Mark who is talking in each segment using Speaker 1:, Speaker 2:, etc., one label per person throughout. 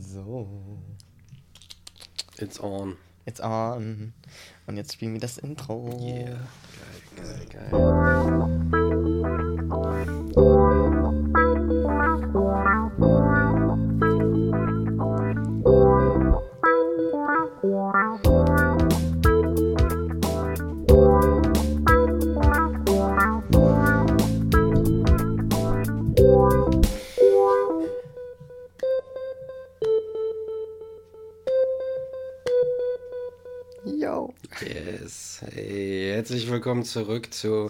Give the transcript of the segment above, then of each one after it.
Speaker 1: So.
Speaker 2: It's on.
Speaker 1: It's on. Und jetzt spielen wir das Intro.
Speaker 2: Yeah. Geil, geil, geil. Herzlich willkommen zurück zu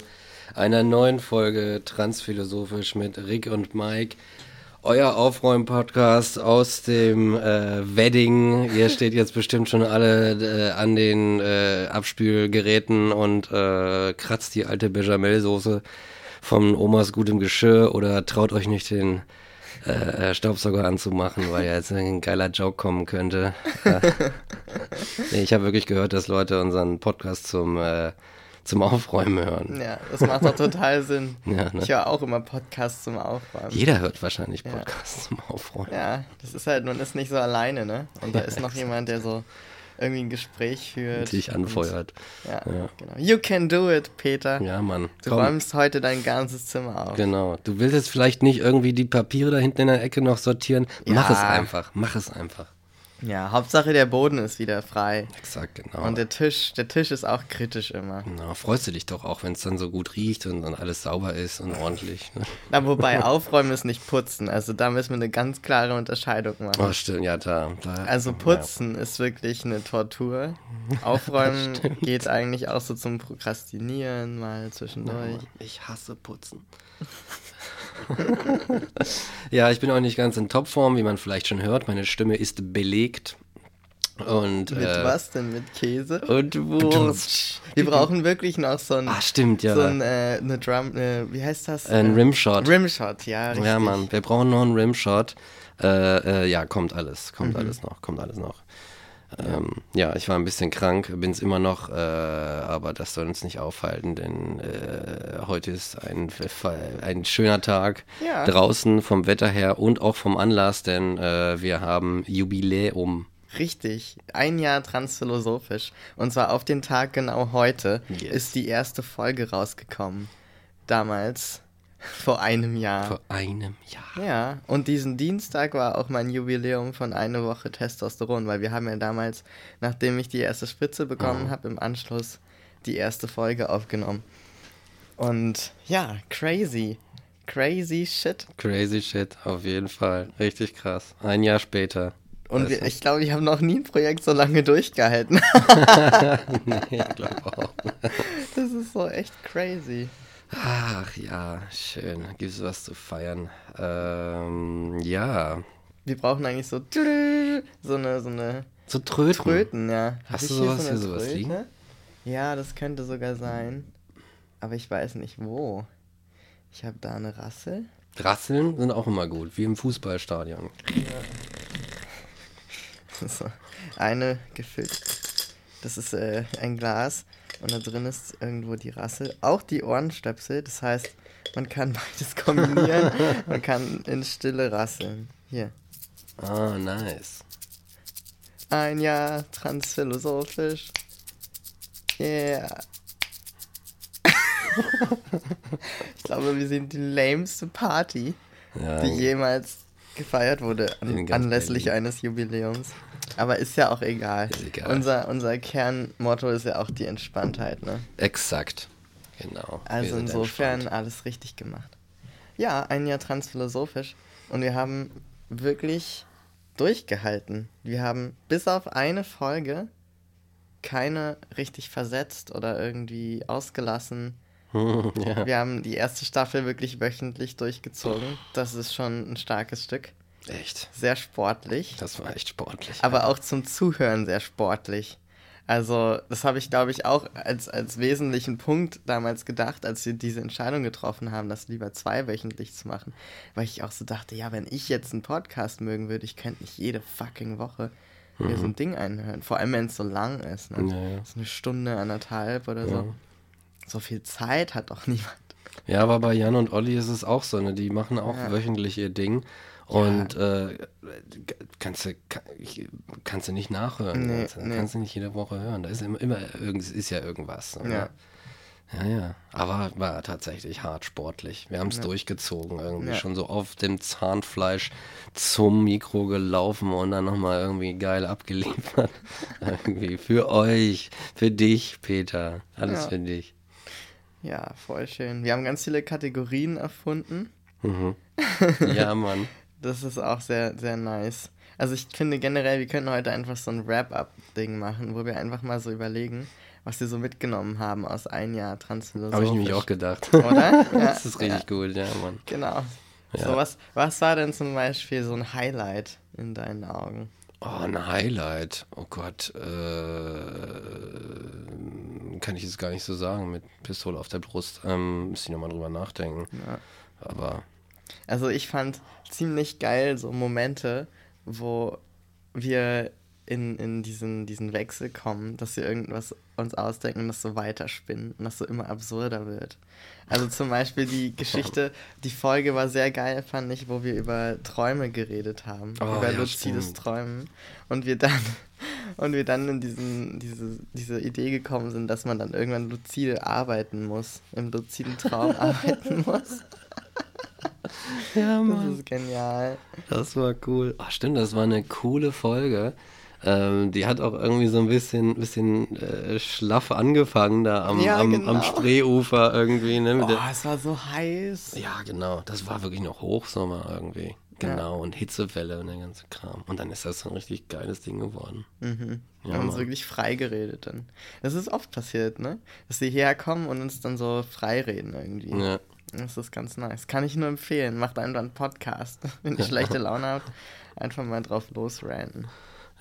Speaker 2: einer neuen Folge Transphilosophisch mit Rick und Mike. Euer Aufräumen-Podcast aus dem äh, Wedding. Ihr steht jetzt bestimmt schon alle äh, an den äh, Abspülgeräten und äh, kratzt die alte Bechamelsoße von Omas gutem Geschirr oder traut euch nicht den äh, Staubsauger anzumachen, weil ja jetzt ein geiler Joke kommen könnte. Äh, nee, ich habe wirklich gehört, dass Leute unseren Podcast zum, äh, zum Aufräumen hören.
Speaker 1: Ja, das macht doch total Sinn.
Speaker 2: Ja, ne?
Speaker 1: Ich höre auch immer Podcasts zum Aufräumen.
Speaker 2: Jeder hört wahrscheinlich Podcasts zum Aufräumen.
Speaker 1: Ja, das ist halt, man ist nicht so alleine, ne? Und da ist noch jemand, der so irgendwie ein Gespräch führt.
Speaker 2: Dich anfeuert.
Speaker 1: Und, ja,
Speaker 2: Ja.
Speaker 1: genau. You can do it, Peter.
Speaker 2: Ja, Mann.
Speaker 1: Du
Speaker 2: Komm.
Speaker 1: räumst heute dein ganzes Zimmer auf.
Speaker 2: Genau. Du willst jetzt vielleicht nicht irgendwie die Papiere da hinten in der Ecke noch sortieren. Mach
Speaker 1: Ja.
Speaker 2: es einfach. Mach es einfach.
Speaker 1: Ja, Hauptsache der Boden ist wieder frei.
Speaker 2: Exakt, genau.
Speaker 1: Und der Tisch, der Tisch ist auch kritisch immer.
Speaker 2: Na, freust du dich doch auch, wenn es dann so gut riecht und dann alles sauber ist und ordentlich. Ne?
Speaker 1: Na, wobei aufräumen ist nicht putzen. Also da müssen wir eine ganz klare Unterscheidung machen.
Speaker 2: Oh, stimmt, ja, da. da
Speaker 1: Also putzen ist wirklich eine Tortur. Aufräumen geht eigentlich auch so zum Prokrastinieren mal zwischendurch.
Speaker 2: Ja, ich hasse Putzen. ja, ich bin auch nicht ganz in Topform, wie man vielleicht schon hört. Meine Stimme ist belegt. Und,
Speaker 1: Mit
Speaker 2: äh,
Speaker 1: was denn? Mit Käse?
Speaker 2: Und Wurst.
Speaker 1: Wir brauchen wirklich noch so ein,
Speaker 2: Ah, stimmt, ja.
Speaker 1: so ein äh, eine Drum, äh, wie heißt das?
Speaker 2: Ein
Speaker 1: Äh,
Speaker 2: Rimshot.
Speaker 1: Rimshot, ja, richtig.
Speaker 2: Ja, Mann, wir brauchen noch einen Rimshot. Äh, äh, ja, kommt alles,
Speaker 1: Mhm.
Speaker 2: kommt alles noch, kommt alles noch. Ähm, ja, ich war ein bisschen krank, bin es immer noch, äh, aber das soll uns nicht aufhalten, denn äh, heute ist ein, ein schöner Tag
Speaker 1: Ja.
Speaker 2: draußen vom Wetter her und auch vom Anlass, denn äh, wir haben Jubiläum.
Speaker 1: Richtig, ein Jahr transphilosophisch. Und zwar auf den Tag genau heute
Speaker 2: Yes.
Speaker 1: ist die erste Folge rausgekommen. Damals, vor einem Jahr.
Speaker 2: Vor einem Jahr.
Speaker 1: Ja, und diesen Dienstag war auch mein Jubiläum von einer Woche Testosteron, weil wir haben ja damals, nachdem ich die erste Spritze bekommen habe, im Anschluss die erste Folge aufgenommen. Und ja, crazy. Crazy shit.
Speaker 2: Crazy shit, auf jeden Fall. Richtig krass. Ein Jahr später.
Speaker 1: Und
Speaker 2: Weißt
Speaker 1: wir, ich glaube, ich habe noch nie ein Projekt so lange durchgehalten.
Speaker 2: nee, ich glaube auch.
Speaker 1: Das ist so echt crazy.
Speaker 2: Ach ja, schön. Gibt es was zu feiern? Ähm, ja.
Speaker 1: Wir brauchen eigentlich so so eine so eine
Speaker 2: Zu tröten.
Speaker 1: Tröten, ja. Hab
Speaker 2: Hast du
Speaker 1: hier
Speaker 2: sowas
Speaker 1: so eine
Speaker 2: hier, sowas liegen?
Speaker 1: Ja, das könnte sogar sein. Aber ich weiß nicht wo. Ich habe da eine Rassel.
Speaker 2: Rasseln sind auch immer gut, wie im Fußballstadion.
Speaker 1: So, eine gefüllt. Das ist äh, ein Glas und da drin ist irgendwo die Rassel. Auch die Ohrenstöpsel. Das heißt, man kann beides kombinieren. man kann in Stille rasseln. Hier.
Speaker 2: Ah, nice.
Speaker 1: Ein Jahr transphilosophisch. Yeah. ich glaube, wir sind die lameste Party,
Speaker 2: Ja,
Speaker 1: die jemals gefeiert wurde an, anlässlich
Speaker 2: Berlin.
Speaker 1: eines Jubiläums. Aber ist ja auch egal.
Speaker 2: Ist egal.
Speaker 1: Unser, unser Kernmotto ist ja auch die Entspanntheit, ne?
Speaker 2: exakt. Genau.
Speaker 1: Also insofern
Speaker 2: entspannt.
Speaker 1: alles richtig gemacht. Ja, ein Jahr transphilosophisch und wir haben wirklich durchgehalten. Wir haben bis auf eine Folge keine richtig versetzt oder irgendwie ausgelassen.
Speaker 2: ja,
Speaker 1: Wir haben die erste Staffel wirklich wöchentlich durchgezogen. Das ist schon ein starkes Stück.
Speaker 2: Echt.
Speaker 1: Sehr sportlich,
Speaker 2: Das war echt sportlich.
Speaker 1: aber auch zum Zuhören sehr sportlich. Also, das habe ich, glaube ich, auch als, als wesentlichen Punkt damals gedacht, als wir diese Entscheidung getroffen haben, das lieber zweiwöchentlich zu machen. Weil ich auch so dachte, ja, wenn ich jetzt einen Podcast mögen würde, ich könnte nicht jede fucking Woche mir so ein Ding einhören. Vor allem, wenn es so lang ist. Ne?
Speaker 2: Ja, ja.
Speaker 1: So eine Stunde, anderthalb oder so. So viel Zeit hat doch niemand.
Speaker 2: Ja, aber bei Jan und Olli ist es auch so, ne? Die machen auch
Speaker 1: Ja.
Speaker 2: wöchentlich ihr Ding. Und äh, kannst, du, kannst du nicht nachhören.
Speaker 1: Nee,
Speaker 2: kannst,
Speaker 1: nee.
Speaker 2: kannst du nicht jede Woche hören. Da ist immer, immer irgend, ist ja irgendwas. Oder?
Speaker 1: Ja.
Speaker 2: Ja, ja. Aber war tatsächlich hart sportlich. Wir haben es durchgezogen irgendwie.
Speaker 1: Ja.
Speaker 2: Schon so auf dem Zahnfleisch zum Mikro gelaufen und dann nochmal irgendwie geil abgeliefert. irgendwie für euch, für dich, Peter. Alles
Speaker 1: Ja.
Speaker 2: für dich.
Speaker 1: Ja, voll schön. Wir haben ganz viele Kategorien erfunden.
Speaker 2: Mhm. Ja, Mann.
Speaker 1: Das ist auch sehr, sehr nice. Also ich finde generell, wir können heute einfach so ein Wrap-up-Ding machen, wo wir einfach mal so überlegen, was wir so mitgenommen haben aus ein Jahr Transphilosophisch.
Speaker 2: Habe ich nämlich auch gedacht.
Speaker 1: Oder? Ja,
Speaker 2: das ist richtig gut, ja, Mann.
Speaker 1: Genau.
Speaker 2: Ja.
Speaker 1: So, was, was war denn zum Beispiel so ein Highlight in deinen Augen?
Speaker 2: Oh, ein Highlight. Oh Gott. Äh, kann ich jetzt gar nicht so sagen mit Pistole auf der Brust. Ähm, müsste ich nochmal drüber nachdenken.
Speaker 1: Ja.
Speaker 2: Aber
Speaker 1: Also ich fand ziemlich geil so Momente, wo wir in, in diesen, diesen Wechsel kommen, dass wir irgendwas uns ausdenken und das so weiterspinnen und das so immer absurder wird. Also zum Beispiel die Geschichte, die Folge war sehr geil, fand ich, wo wir über Träume geredet haben,
Speaker 2: Oh,
Speaker 1: über
Speaker 2: ja,
Speaker 1: luzides
Speaker 2: stimmt.
Speaker 1: Träumen und wir dann und wir dann in diesen, diese, diese Idee gekommen sind, dass man dann irgendwann luzide arbeiten muss, im luziden Traum arbeiten muss.
Speaker 2: ja,
Speaker 1: Das ist genial.
Speaker 2: Das war cool. Ach, stimmt, das war eine coole Folge. Ähm, die hat auch irgendwie so ein bisschen, bisschen äh, schlaff angefangen da am,
Speaker 1: Ja,
Speaker 2: am,
Speaker 1: genau.
Speaker 2: am Spreeufer irgendwie. Ne? Mit
Speaker 1: Oh,
Speaker 2: der-
Speaker 1: es war so heiß.
Speaker 2: ja, genau. Das war wirklich noch Hochsommer irgendwie. Genau. Und Hitzewelle und der ganze Kram. Und dann ist das so ein richtig geiles Ding geworden.
Speaker 1: Mhm. Wir
Speaker 2: Ja,
Speaker 1: haben uns wirklich frei geredet dann. Das ist oft passiert, ne? Dass sie hierher kommen und uns dann so frei reden irgendwie.
Speaker 2: Ja.
Speaker 1: Das ist ganz nice. Kann ich nur empfehlen. Macht einfach einen Podcast. Wenn ihr schlechte Laune habt, einfach mal drauf losranten.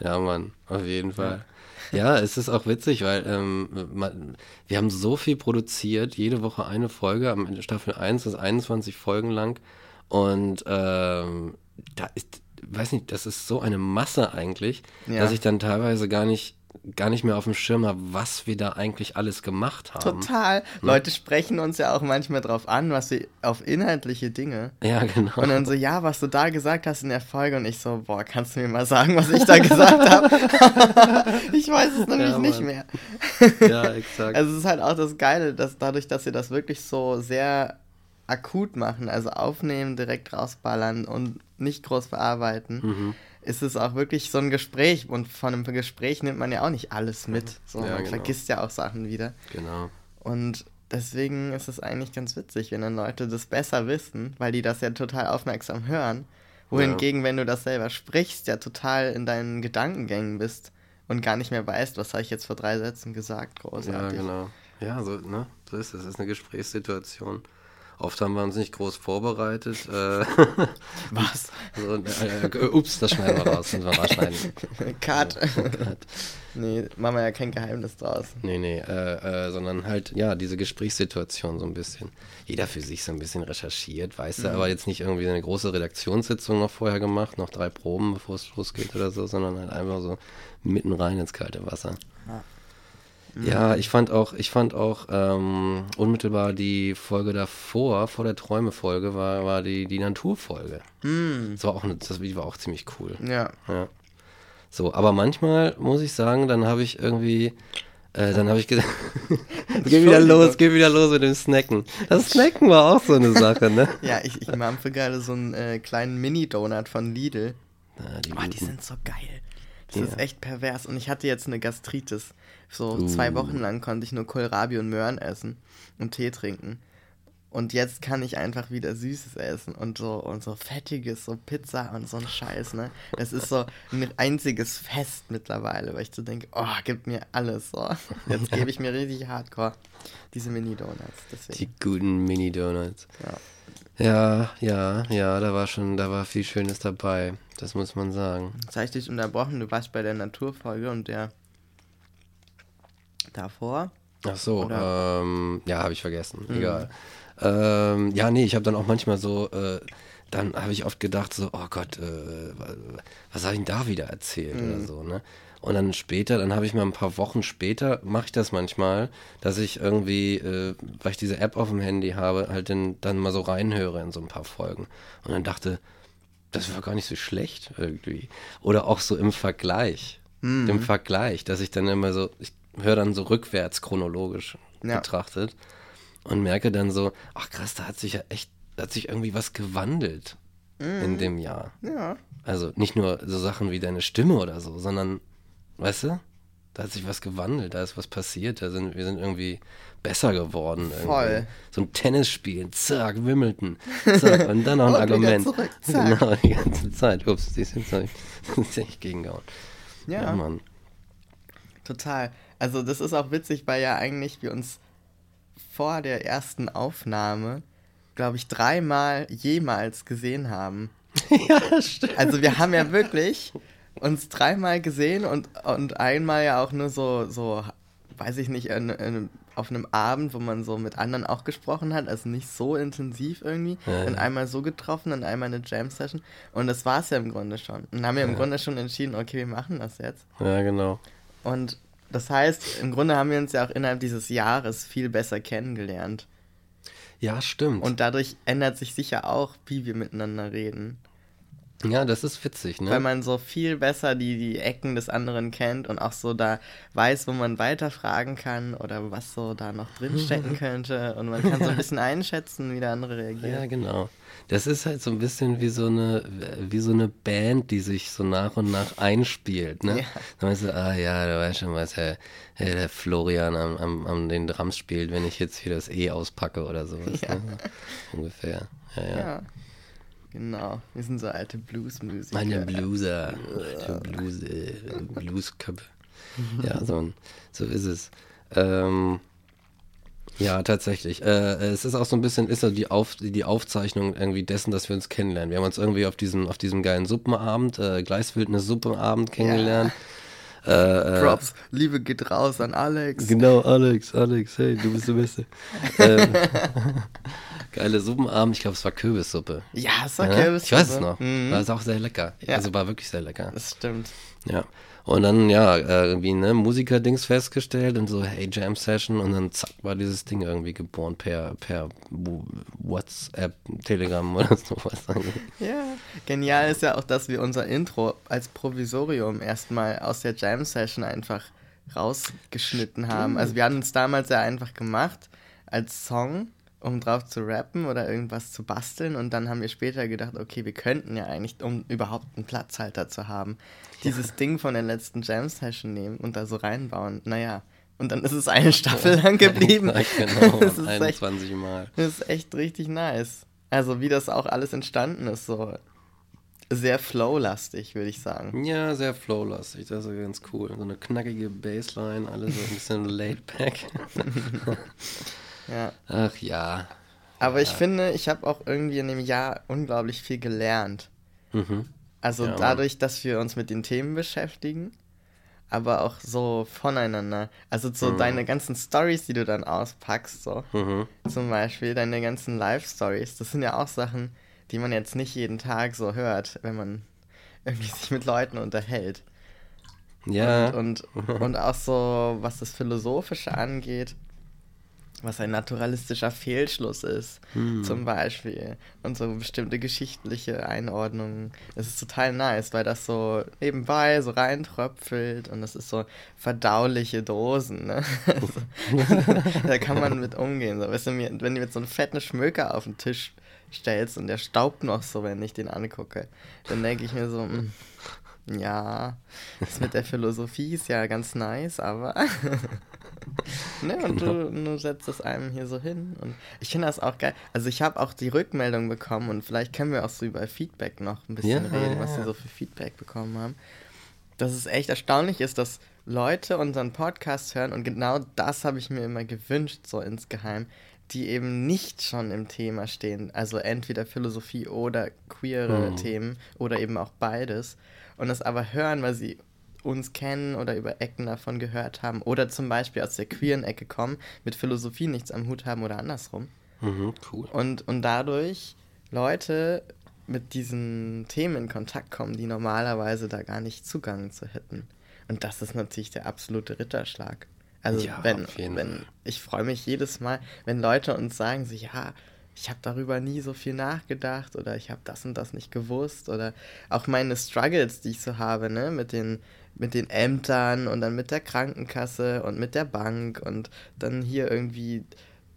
Speaker 2: Ja, Mann, auf jeden Fall. Ja, es ist auch witzig, weil ähm, man, wir haben so viel produziert, jede Woche eine Folge, am Ende Staffel 1 ist 21 Folgen lang und ähm, da ist, weiß nicht, das ist so eine Masse eigentlich,
Speaker 1: Ja.
Speaker 2: dass ich dann teilweise gar nicht, gar nicht mehr auf dem Schirm habe, was wir da eigentlich alles gemacht haben.
Speaker 1: Total. Leute sprechen uns ja auch manchmal drauf an, was wir auf inhaltliche Dinge.
Speaker 2: Ja, genau.
Speaker 1: Und dann so, ja, was du da gesagt hast in der Folge. Und ich so, boah, kannst du mir mal sagen, was ich da gesagt habe? ich weiß es nämlich
Speaker 2: Ja,
Speaker 1: nicht mehr.
Speaker 2: ja, exakt.
Speaker 1: Also es ist halt auch das Geile, dass dadurch, dass wir das wirklich so sehr akut machen, also aufnehmen, direkt rausballern und nicht groß bearbeiten,
Speaker 2: Mhm.
Speaker 1: Ist es auch wirklich so ein Gespräch. Und von einem Gespräch nimmt man ja auch nicht alles mit. So,
Speaker 2: Ja,
Speaker 1: man
Speaker 2: genau.
Speaker 1: vergisst ja auch Sachen wieder.
Speaker 2: genau.
Speaker 1: Und deswegen ist es eigentlich ganz witzig, wenn dann Leute das besser wissen, weil die das ja total aufmerksam hören. Wohingegen, wenn du das selber sprichst, ja total in deinen Gedankengängen bist und gar nicht mehr weißt, was habe ich jetzt vor drei Sätzen gesagt,
Speaker 2: Ja,
Speaker 1: großartig.
Speaker 2: genau. Ja, so, ne? so ist es. Es ist eine Gesprächssituation. Oft haben wir uns nicht groß vorbereitet. Äh,
Speaker 1: Was?
Speaker 2: so, äh, äh, ups, das schneiden wir raus, müssen wir rausschneiden.
Speaker 1: Cut. nee, machen wir ja kein Geheimnis draus.
Speaker 2: Nee, nee, äh, äh, sondern halt, ja, diese Gesprächssituation so ein bisschen. Jeder für sich so ein bisschen recherchiert, weißt
Speaker 1: Mhm.
Speaker 2: du, aber jetzt nicht irgendwie eine große Redaktionssitzung noch vorher gemacht, noch drei Proben, bevor es losgeht oder so, sondern halt einfach so mitten rein ins kalte Wasser. Ja, ich fand auch, ich fand auch ähm, unmittelbar die Folge davor, vor der Träume-Folge, war, war die, die Naturfolge. Das war auch eine, das war auch ziemlich cool.
Speaker 1: Ja.
Speaker 2: Ja. So, aber manchmal muss ich sagen, dann habe ich irgendwie, äh, dann habe ich gedacht, geh wieder los, geh wieder los mit dem Snacken. Das Snacken war auch so eine Sache, ne?
Speaker 1: Ja, ich, ich mampfe gerade so einen äh, kleinen Mini-Donut von Lidl.
Speaker 2: Ja, die
Speaker 1: Oh, die sind so geil. Das
Speaker 2: Ja.
Speaker 1: ist echt pervers. Und ich hatte jetzt eine Gastritis. So zwei
Speaker 2: Uh.
Speaker 1: Wochen lang konnte ich nur Kohlrabi und Möhren essen und Tee trinken. Und jetzt kann ich einfach wieder Süßes essen und so und so fettiges, so Pizza und so ein Scheiß, ne? Das ist so ein einziges Fest mittlerweile, weil ich so denke, oh, gib mir alles so. Jetzt gebe ich mir richtig hardcore diese Mini-Donuts. Deswegen.
Speaker 2: Die guten Mini-Donuts.
Speaker 1: Ja.
Speaker 2: Ja, ja, ja, da war schon, da war viel Schönes dabei. Das muss man sagen.
Speaker 1: Jetzt habe ich dich unterbrochen, du warst bei der Naturfolge und der davor.
Speaker 2: Ach so, ähm, ja, habe ich vergessen.
Speaker 1: Mhm.
Speaker 2: Egal. Ähm, ja, nee, ich habe dann auch manchmal so, äh, dann habe ich oft gedacht so, oh Gott, äh, wa- was habe ich denn da wieder erzählt
Speaker 1: Mhm.
Speaker 2: oder so, ne? Und dann später, dann habe ich mal ein paar Wochen später, mache ich das manchmal, dass ich irgendwie, äh, weil ich diese App auf dem Handy habe, halt dann, dann mal so reinhöre in so ein paar Folgen. Und dann dachte, das war gar nicht so schlecht irgendwie. Oder auch so im Vergleich. Mhm. Im Vergleich, dass ich dann immer so, ich höre dann so rückwärts chronologisch ja. betrachtet und merke dann so, ach krass, da hat sich ja echt, da hat sich irgendwie was gewandelt mhm. in dem Jahr.
Speaker 1: Ja.
Speaker 2: Also nicht nur so Sachen wie deine Stimme oder so, sondern, weißt du, da hat sich was gewandelt, da ist was passiert, da sind, wir sind irgendwie besser geworden. Irgendwie.
Speaker 1: Voll.
Speaker 2: So ein Tennisspiel, zack, Wimbledon, zack, und dann noch ein Argument.
Speaker 1: Zurück, zack.
Speaker 2: Genau, die ganze Zeit. Ups, die sind echt gegengehauen.
Speaker 1: Ja.
Speaker 2: ja, Mann.
Speaker 1: Total. Also das ist auch witzig, weil ja eigentlich wir uns vor der ersten Aufnahme, glaube ich, dreimal jemals gesehen haben.
Speaker 2: ja, stimmt.
Speaker 1: Also wir haben ja wirklich uns dreimal gesehen und, und einmal ja auch nur so, so weiß ich nicht, in, in, auf einem Abend, wo man so mit anderen auch gesprochen hat, also nicht so intensiv irgendwie. Ja, und einmal so getroffen und einmal eine Jam-Session. Und das war es ja im Grunde schon. Und haben wir ja. im Grunde schon entschieden, okay, wir machen das jetzt.
Speaker 2: Ja, genau.
Speaker 1: Und das heißt, im Grunde haben wir uns ja auch innerhalb dieses Jahres viel besser kennengelernt.
Speaker 2: Ja, stimmt.
Speaker 1: Und dadurch ändert sich sicher auch, wie wir miteinander reden.
Speaker 2: Ja, das ist witzig, ne?
Speaker 1: Weil man so viel besser die, die Ecken des anderen kennt und auch so da weiß, wo man weiterfragen kann oder was so da noch drinstecken könnte. Und man kann so ein bisschen einschätzen, wie der andere reagiert.
Speaker 2: Ja, genau. Das ist halt so ein bisschen wie so eine, wie so eine Band, die sich so nach und nach einspielt, ne? Ja. Dann weißt du, ah ja, du weißt schon, was der, der Florian am, am, am den Drums spielt, wenn ich jetzt hier das E auspacke oder sowas. Ja. Ne? Ungefähr. ja. ja. ja.
Speaker 1: Genau, wir sind so alte Bluesmusiker.
Speaker 2: Meine Blueser, alte Blues, äh, Bluesköpfe. ja, so, so ist es. Ähm, ja, tatsächlich. Äh, es ist auch so ein bisschen, ist die, Auf, die Aufzeichnung irgendwie dessen, dass wir uns kennenlernen. Wir haben uns irgendwie auf diesem, auf diesem geilen Suppenabend, äh, Gleiswildnis Suppenabend kennengelernt.
Speaker 1: Ja. Äh, äh, Props, Liebe geht raus an Alex.
Speaker 2: Genau, Alex, Alex, hey, du bist der Beste. ähm, geile Suppenabend. Ich glaube, es war Kürbissuppe.
Speaker 1: Ja, es war ja? Kürbissuppe.
Speaker 2: Ich weiß es noch. Mhm. War es auch sehr lecker. Ja. Also war wirklich sehr lecker.
Speaker 1: Das stimmt.
Speaker 2: Ja. Und dann, ja, irgendwie, ne, Musiker-Dings festgestellt und so, hey, Jam-Session und dann zack, war dieses Ding irgendwie geboren per, per WhatsApp, Telegram oder sowas.
Speaker 1: Ja, genial ist ja auch, dass wir unser Intro als Provisorium erstmal aus der Jam-Session einfach rausgeschnitten Stimmt. haben. Also wir haben uns damals ja einfach gemacht als Song um drauf zu rappen oder irgendwas zu basteln. Und dann haben wir später gedacht, okay, wir könnten ja eigentlich, um überhaupt einen Platzhalter zu haben, dieses ja. Ding von der letzten Jam-Session nehmen und da so reinbauen. Naja, und dann ist es eine Staffel lang geblieben.
Speaker 2: Ja, genau, das ist 21 echt, Mal.
Speaker 1: Das ist echt richtig nice. Also wie das auch alles entstanden ist, so sehr flow-lastig, würde ich sagen.
Speaker 2: Ja, sehr flow-lastig, das ist ganz cool. So eine knackige Bassline, alles so ein bisschen laid back.
Speaker 1: Ja.
Speaker 2: Ach ja.
Speaker 1: Aber
Speaker 2: ja.
Speaker 1: ich finde, ich habe auch irgendwie in dem Jahr unglaublich viel gelernt.
Speaker 2: Mhm.
Speaker 1: Also ja, dadurch, dass wir uns mit den Themen beschäftigen, aber auch so voneinander. Also so mhm. deine ganzen Stories, die du dann auspackst, so
Speaker 2: mhm.
Speaker 1: zum Beispiel deine ganzen Live-Stories, das sind ja auch Sachen, die man jetzt nicht jeden Tag so hört, wenn man irgendwie sich mit Leuten unterhält.
Speaker 2: Ja.
Speaker 1: Und, und, und auch so, was das Philosophische angeht, was ein naturalistischer Fehlschluss ist, hm. zum Beispiel. Und so bestimmte geschichtliche Einordnungen. Es ist total nice, weil das so nebenbei so reintröpfelt und das ist so verdauliche Dosen. Ne? Also, da kann man mit umgehen. So. Weißt du, wenn du jetzt so einen fetten Schmöker auf den Tisch stellst und der staubt noch so, wenn ich den angucke, dann denke ich mir so, mh, hm, ja, das mit der Philosophie ist ja ganz nice, aber ne, und genau. du, du, setzt es einem hier so hin. Und ich finde das auch geil. Also ich habe auch die Rückmeldung bekommen und vielleicht können wir auch so über Feedback noch ein bisschen ja, reden, was wir so für Feedback bekommen haben. Dass es echt erstaunlich ist, dass Leute unseren Podcast hören und genau das habe ich mir immer gewünscht, so insgeheim, die eben nicht schon im Thema stehen. Also entweder Philosophie oder queere mhm. Themen oder eben auch beides. Und das aber hören, weil sie uns kennen oder über Ecken davon gehört haben oder zum Beispiel aus der queeren Ecke kommen, mit Philosophie nichts am Hut haben oder andersrum.
Speaker 2: Mhm, cool.
Speaker 1: Und, und dadurch Leute mit diesen Themen in Kontakt kommen, die normalerweise da gar nicht Zugang zu hätten. Und das ist natürlich der absolute Ritterschlag. Also
Speaker 2: ja,
Speaker 1: wenn, wenn ich freue mich jedes Mal, wenn Leute uns sagen, so ja, ich habe darüber nie so viel nachgedacht oder ich habe das und das nicht gewusst oder auch meine Struggles, die ich so habe, ne, mit den mit den Ämtern und dann mit der Krankenkasse und mit der Bank und dann hier irgendwie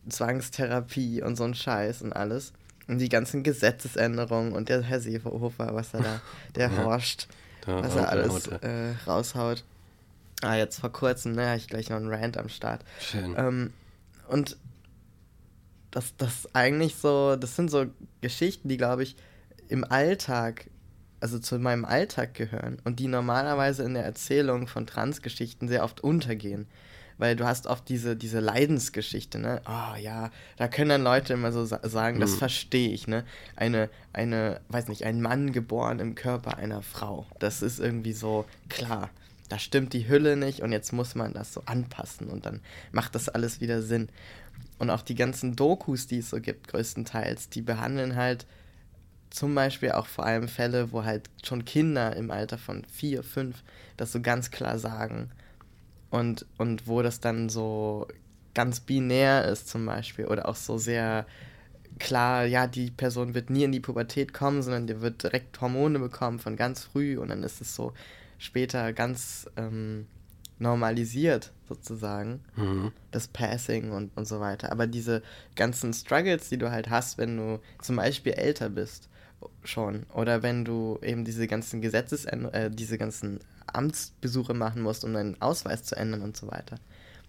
Speaker 1: Zwangstherapie und so ein Scheiß und alles. Und die ganzen Gesetzesänderungen und der Herr Seehofer, was er da, der ja, forscht, was er alles äh, raushaut. Ah, jetzt vor kurzem, ne, habe ich gleich noch einen Rant am Start. Schön. Ähm, und das, das eigentlich so, das sind so Geschichten, die, glaube ich, im Alltag, also zu meinem Alltag gehören und die normalerweise in der Erzählung von Transgeschichten sehr oft untergehen. Weil du hast oft diese, diese Leidensgeschichte, ne? Oh ja, da können dann Leute immer so sa sagen, das hm. verstehe ich, ne? Eine, eine, weiß nicht, ein Mann geboren im Körper einer Frau. Das ist irgendwie so klar da stimmt die Hülle nicht und jetzt muss man das so anpassen und dann macht das alles wieder Sinn. Und auch die ganzen Dokus, die es so gibt, größtenteils, die behandeln halt zum Beispiel auch vor allem Fälle, wo halt schon Kinder im Alter von vier, fünf das so ganz klar sagen. Und, und wo das dann so ganz binär ist zum Beispiel oder auch so sehr klar, ja, die Person wird nie in die Pubertät kommen, sondern die wird direkt Hormone bekommen von ganz früh und dann ist es so später ganz ähm, normalisiert, sozusagen. Mhm. Das Passing und, und so weiter. Aber diese ganzen Struggles, die du halt hast, wenn du zum Beispiel älter bist, schon. Oder wenn du eben diese ganzen Gesetzes, äh, diese ganzen Amtsbesuche machen musst, um deinen Ausweis zu ändern und so weiter.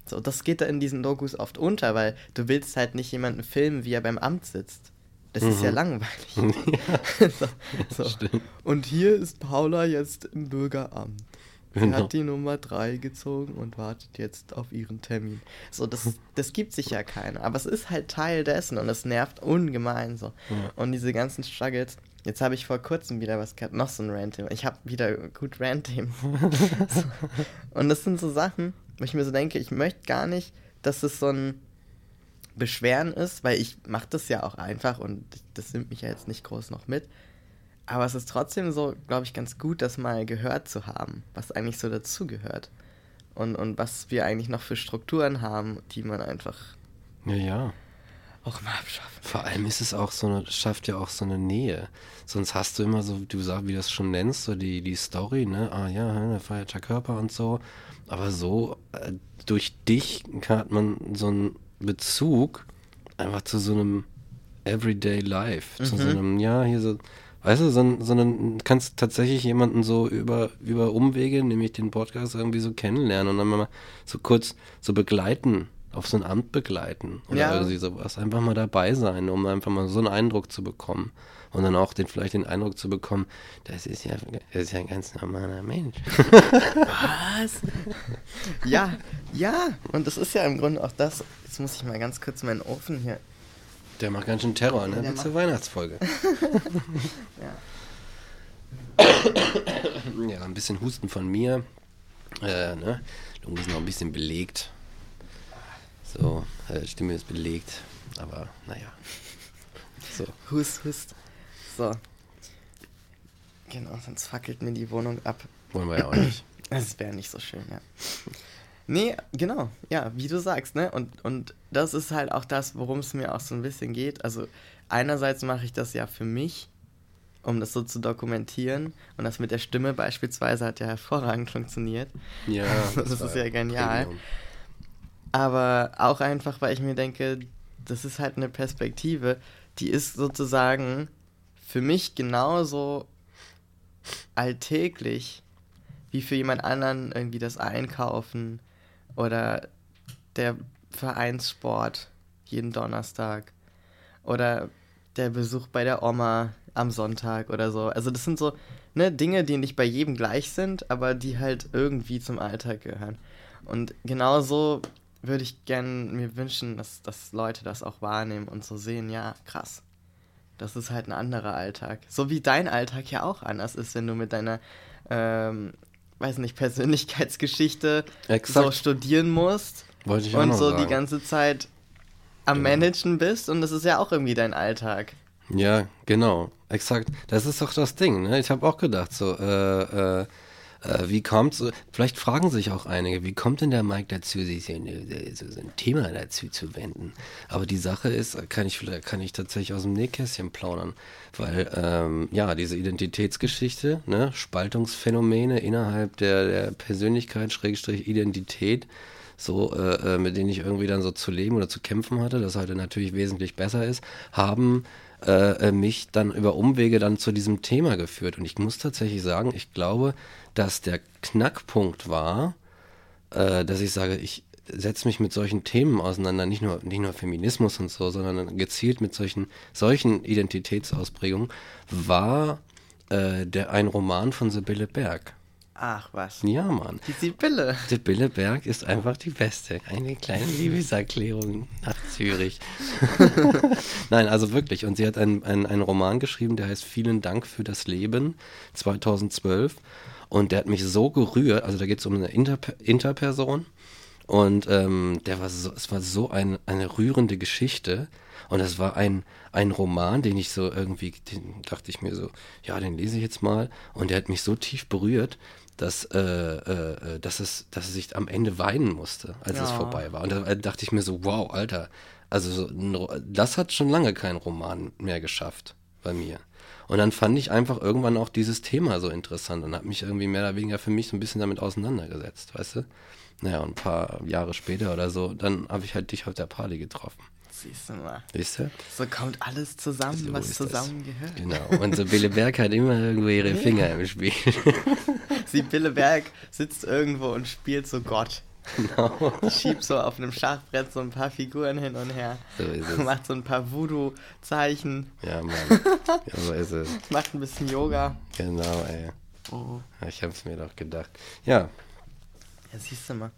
Speaker 1: So, das geht da in diesen Dokus oft unter, weil du willst halt nicht jemanden filmen, wie er beim Amt sitzt. Das mhm. ist ja mhm. langweilig. Ja. so, so. Und hier ist Paula jetzt im Bürgeramt. Sie genau. hat die Nummer 3 gezogen und wartet jetzt auf ihren Termin. So, das, das gibt sich ja keiner. Aber es ist halt Teil dessen und es nervt ungemein so. Ja. Und diese ganzen Struggles. Jetzt habe ich vor kurzem wieder was gehabt, noch so ein Rant-Thema. Ich habe wieder gut Rant-Themen. so. Und das sind so Sachen, wo ich mir so denke, ich möchte gar nicht, dass es so ein Beschweren ist, weil ich mache das ja auch einfach und das nimmt mich ja jetzt nicht groß noch mit. Aber es ist trotzdem so, glaube ich, ganz gut, das mal gehört zu haben, was eigentlich so dazugehört. Und, und was wir eigentlich noch für Strukturen haben, die man einfach
Speaker 2: ja, ja.
Speaker 1: auch mal abschaffen.
Speaker 2: Vor allem ist es auch so eine, schafft ja auch so eine Nähe. Sonst hast du immer so, du sagst, wie du das schon nennst, so die, die Story, ne? Ah ja, der feiert der Körper und so. Aber so, äh, durch dich hat man so einen Bezug einfach zu so einem Everyday Life. Mhm. Zu so einem, ja, hier so Weißt du, sondern, sondern kannst tatsächlich jemanden so über, über Umwege, nämlich den Podcast, irgendwie so kennenlernen und dann mal so kurz so begleiten, auf so ein Amt begleiten oder ja. irgendwie sowas. Einfach mal dabei sein, um einfach mal so einen Eindruck zu bekommen. Und dann auch den, vielleicht den Eindruck zu bekommen, das ist ja, das ist ja ein ganz normaler Mensch.
Speaker 1: Was? ja, ja. Und das ist ja im Grunde auch das. Jetzt muss ich mal ganz kurz meinen Ofen hier
Speaker 2: der macht ganz schön Terror, ne? Bis zur Weihnachtsfolge. ja. ja, ein bisschen Husten von mir. Äh, ne? Lunge ist noch ein bisschen belegt. So, äh, Stimme ist belegt. Aber naja.
Speaker 1: So. Hust, hust. So. Genau, sonst fackelt mir die Wohnung ab.
Speaker 2: Wollen wir ja auch nicht.
Speaker 1: Das wäre nicht so schön, ja. Nee, genau, ja, wie du sagst, ne? Und, und das ist halt auch das, worum es mir auch so ein bisschen geht. Also einerseits mache ich das ja für mich, um das so zu dokumentieren. Und das mit der Stimme beispielsweise hat ja hervorragend funktioniert. Ja. das, das ist ja genial. Premium. Aber auch einfach, weil ich mir denke, das ist halt eine Perspektive, die ist sozusagen für mich genauso alltäglich wie für jemand anderen irgendwie das Einkaufen, oder der Vereinssport jeden Donnerstag. Oder der Besuch bei der Oma am Sonntag oder so. Also das sind so ne, Dinge, die nicht bei jedem gleich sind, aber die halt irgendwie zum Alltag gehören. Und genauso würde ich gerne mir wünschen, dass, dass Leute das auch wahrnehmen und so sehen, ja, krass. Das ist halt ein anderer Alltag. So wie dein Alltag ja auch anders ist, wenn du mit deiner ähm, weiß nicht, Persönlichkeitsgeschichte Exakt. so studieren musst. Wollte ich auch Und so sagen. die ganze Zeit am ja. Managen bist und das ist ja auch irgendwie dein Alltag.
Speaker 2: Ja, genau. Exakt. Das ist doch das Ding, ne? Ich habe auch gedacht, so, äh, äh, Äh, wie kommt so, vielleicht fragen sich auch einige, wie kommt denn der Mike dazu, sich so, ein Thema dazu zu wenden? Aber die Sache ist, kann ich vielleicht, kann ich tatsächlich aus dem Nähkästchen plaudern, weil, ähm, ja, diese Identitätsgeschichte, ne, Spaltungsphänomene innerhalb der, der Persönlichkeit, Schrägstrich Identität, so, äh, äh, mit denen ich irgendwie dann so zu leben oder zu kämpfen hatte, das heute natürlich wesentlich besser ist, haben äh, äh, mich dann über Umwege dann zu diesem Thema geführt. Und ich muss tatsächlich sagen, ich glaube, dass der Knackpunkt war, äh, dass ich sage, ich setze mich mit solchen Themen auseinander, nicht nur, nicht nur Feminismus und so, sondern gezielt mit solchen, solchen Identitätsausprägungen, war äh, der, ein Roman von Sibylle Berg.
Speaker 1: Ach was.
Speaker 2: Ja, Mann.
Speaker 1: Die Sibylle.
Speaker 2: Sibylle Berg ist einfach die Beste. Eine kleine Liebeserklärung nach Zürich. Nein, also wirklich. Und sie hat einen, einen, einen Roman geschrieben, der heißt Vielen Dank für das Leben 2012. Und der hat mich so gerührt. Also da geht es um eine Inter Interperson. Und ähm, der war so, es war so ein, eine rührende Geschichte. Und es war ein, ein Roman, den ich so irgendwie, den dachte ich mir so, ja, den lese ich jetzt mal. Und der hat mich so tief berührt, dass, äh, äh, dass, es, dass es sich am Ende weinen musste, als ja. es vorbei war. Und da dachte ich mir so, wow, Alter, also das hat schon lange kein Roman mehr geschafft bei mir. Und dann fand ich einfach irgendwann auch dieses Thema so interessant und habe mich irgendwie mehr oder weniger für mich so ein bisschen damit auseinandergesetzt, weißt du? Naja, und ein paar Jahre später oder so, dann habe ich halt dich auf der Party getroffen.
Speaker 1: Siehst du mal.
Speaker 2: Siehst du?
Speaker 1: So kommt alles zusammen, so was zusammengehört.
Speaker 2: Genau. Und Sibylle Berg hat immer irgendwo ihre Finger im Spiel.
Speaker 1: Sibylle Berg sitzt irgendwo und spielt so Gott. Genau. Schiebt so auf einem Schachbrett so ein paar Figuren hin und her. So ist es. Macht so ein paar Voodoo-Zeichen.
Speaker 2: Ja, Mann. Ja, so ist es.
Speaker 1: Macht ein bisschen Yoga.
Speaker 2: Genau, ey. Oh. Ich hab's mir doch gedacht. Ja.
Speaker 1: Ja, siehst du mal.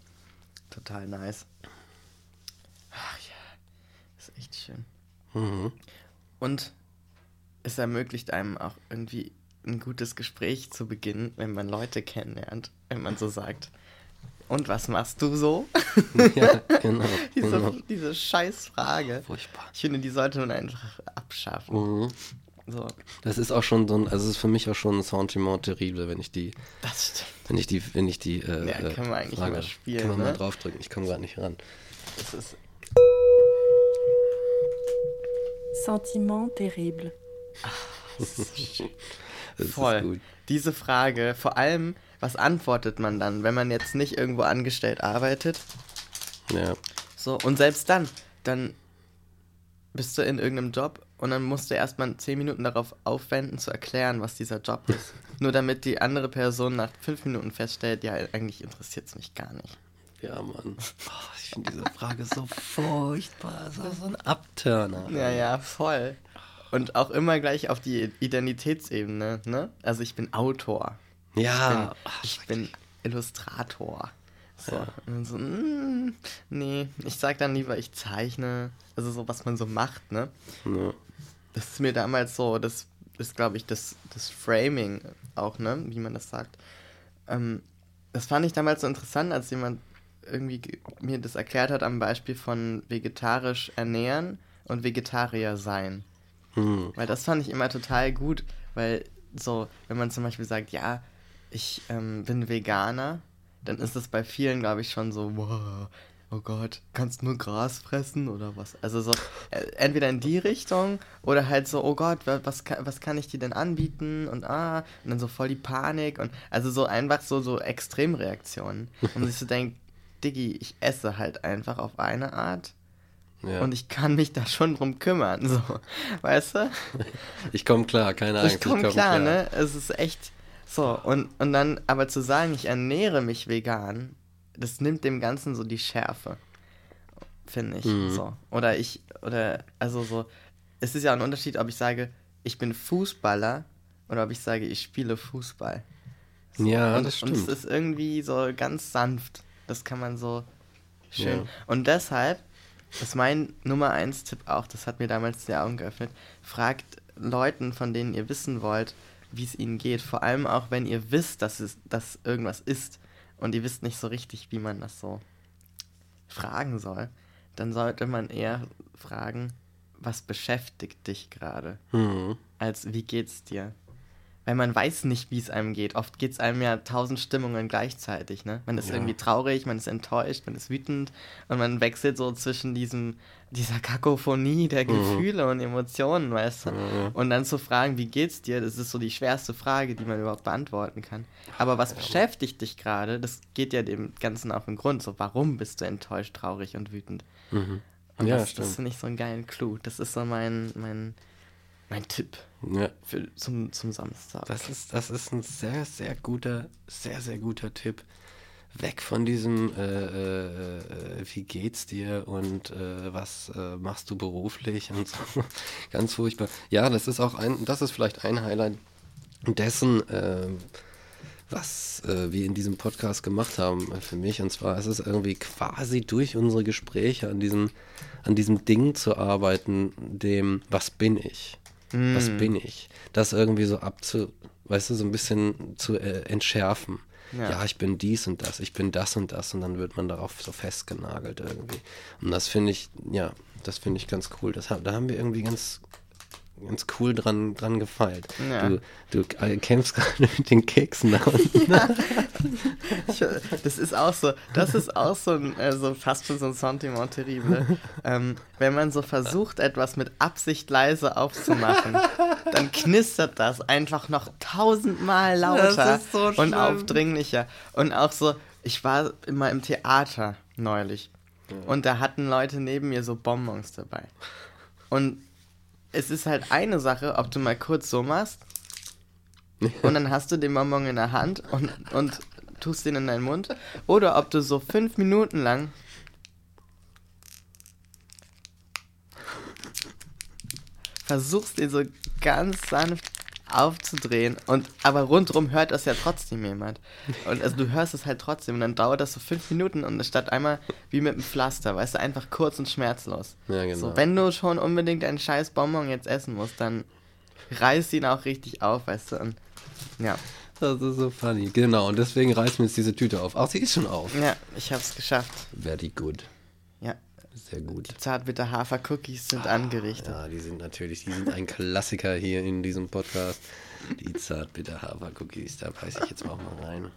Speaker 1: Total nice. Echt schön. Mhm. Und es ermöglicht einem auch irgendwie ein gutes Gespräch zu beginnen, wenn man Leute kennenlernt, wenn man so sagt. Und was machst du so? Ja, genau. diese, genau. diese Scheißfrage. Furchtbar. Ich finde, die sollte man einfach abschaffen. Mhm.
Speaker 2: So. Das ist auch schon so ein, also es ist für mich auch schon ein Sentiment terrible, wenn ich die.
Speaker 1: Das stimmt.
Speaker 2: Wenn ich die, wenn ich die.
Speaker 1: Äh, ja, können wir eigentlich Frage, mal spielen.
Speaker 2: Kann man ne? mal draufdrücken, ich komme gerade nicht ran.
Speaker 1: Das ist
Speaker 3: Sentiment terrible.
Speaker 1: Voll. Diese Frage, vor allem, was antwortet man dann, wenn man jetzt nicht irgendwo angestellt arbeitet?
Speaker 2: Ja.
Speaker 1: So, und selbst dann, dann bist du in irgendeinem Job und dann musst du erstmal zehn Minuten darauf aufwenden, zu erklären, was dieser Job ist. Nur damit die andere Person nach fünf Minuten feststellt, ja, eigentlich interessiert es mich gar nicht.
Speaker 2: Ja, Mann. Oh, ich finde diese Frage so furchtbar. So, so ein Abturner.
Speaker 1: Ja, ja, voll. Und auch immer gleich auf die Identitätsebene, ne? Also ich bin Autor.
Speaker 2: Ja.
Speaker 1: Ich bin, ich bin Illustrator. So. Ja. Und so, mm, nee, ich sag dann lieber, ich zeichne. Also so, was man so macht, ne? Ja. Das ist mir damals so, das ist, glaube ich, das, das Framing auch, ne? Wie man das sagt. Ähm, das fand ich damals so interessant, als jemand irgendwie mir das erklärt hat am Beispiel von vegetarisch ernähren und Vegetarier sein. Hm. Weil das fand ich immer total gut, weil so, wenn man zum Beispiel sagt, ja, ich ähm, bin Veganer, dann ist das bei vielen, glaube ich, schon so, wow, oh Gott, kannst nur Gras fressen oder was? Also so, äh, entweder in die Richtung oder halt so, oh Gott, was, was kann ich dir denn anbieten? Und ah, und dann so voll die Panik und also so einfach so, so Extremreaktionen. Und man sich so denkt, Diggi, ich esse halt einfach auf eine Art. Ja. Und ich kann mich da schon drum kümmern, so. Weißt du?
Speaker 2: Ich komme klar, keine Angst.
Speaker 1: Ich komme komm klar, klar, ne? Es ist echt so. Und, und dann aber zu sagen, ich ernähre mich vegan, das nimmt dem Ganzen so die Schärfe. Finde ich. Mhm. So. Oder ich, oder, also so. Es ist ja ein Unterschied, ob ich sage, ich bin Fußballer oder ob ich sage, ich spiele Fußball.
Speaker 2: So. Ja,
Speaker 1: und,
Speaker 2: das stimmt.
Speaker 1: Und es ist irgendwie so ganz sanft. Das kann man so schön. Ja. Und deshalb ist mein Nummer 1 Tipp auch, das hat mir damals die Augen geöffnet. Fragt Leuten, von denen ihr wissen wollt, wie es ihnen geht. Vor allem auch, wenn ihr wisst, dass es dass irgendwas ist und ihr wisst nicht so richtig, wie man das so fragen soll. Dann sollte man eher fragen, was beschäftigt dich gerade? Mhm. Als wie geht's dir? Weil man weiß nicht, wie es einem geht. Oft geht es einem ja tausend Stimmungen gleichzeitig, ne? Man ist
Speaker 2: Ja.
Speaker 1: irgendwie traurig, man ist enttäuscht, man ist wütend und man wechselt so zwischen diesem, dieser Kakophonie der Gefühle und Emotionen, weißt du? Und dann zu fragen, wie geht's dir, das ist so die schwerste Frage, die man überhaupt beantworten kann. Aber was beschäftigt dich gerade, das geht ja dem Ganzen auf den Grund. So, warum bist du enttäuscht, traurig und wütend? Und
Speaker 2: Ja,
Speaker 1: das,
Speaker 2: stimmt.
Speaker 1: das finde ich so einen geilen Clou. Das ist so mein, mein, mein Tipp
Speaker 2: Ja,
Speaker 1: für, zum, zum Samstag.
Speaker 2: das ist, das ist ein sehr, sehr guter, sehr, sehr guter Tipp. Weg von diesem, äh, äh, äh, wie geht's dir und äh, was äh, machst du beruflich und so. Ganz furchtbar. Ja, das ist auch ein, das ist vielleicht ein Highlight dessen, äh, was äh, wir in diesem Podcast gemacht haben äh, für mich. Und zwar ist es irgendwie quasi durch unsere Gespräche an diesem, an diesem Ding zu arbeiten, dem, was bin ich? Was bin ich? Das irgendwie so abzu, weißt du, so ein bisschen zu äh, entschärfen.
Speaker 1: Ja.
Speaker 2: Ja. ich bin dies und das, ich bin das und das und dann wird man darauf so festgenagelt irgendwie. Und das finde ich, ja, das finde ich ganz cool. Das, da haben wir irgendwie ganz, ganz cool dran, dran gefeilt.
Speaker 1: Ja.
Speaker 2: Du, du äh, kämpfst gerade mit den Keksen da unten.
Speaker 1: Ich, das ist auch so, das ist auch so, ein, also fast schon so ein Sentiment terrible. Ähm, wenn man so versucht, etwas mit Absicht leise aufzumachen, dann knistert das einfach noch tausendmal lauter
Speaker 2: so
Speaker 1: und aufdringlicher. Und auch so, ich war immer im Theater neulich und da hatten Leute neben mir so Bonbons dabei. Und es ist halt eine Sache, ob du mal kurz so machst und dann hast du den Bonbon in der Hand und, und tust den in deinen Mund. Oder ob du so fünf Minuten lang versuchst, den so ganz sanft aufzudrehen und aber rundrum hört das ja trotzdem jemand. Und also du hörst es halt trotzdem und dann dauert das so fünf Minuten und statt einmal wie mit einem Pflaster, weißt du, einfach kurz und schmerzlos.
Speaker 2: Ja, genau.
Speaker 1: So, wenn du schon unbedingt einen scheiß Bonbon jetzt essen musst, dann reiß ihn auch richtig auf, weißt du. Und, ja.
Speaker 2: Das ist so funny. Genau, und deswegen reißt mir jetzt diese Tüte auf. Ach, sie ist schon auf.
Speaker 1: Ja, ich hab's geschafft.
Speaker 2: Very good. Sehr gut.
Speaker 1: zartbitter Hafer-Cookies sind angerichtet.
Speaker 2: Ja, die sind natürlich, die sind ein Klassiker hier in diesem Podcast. Die zartbitter Hafer-Cookies, da beiß ich jetzt auch mal rein.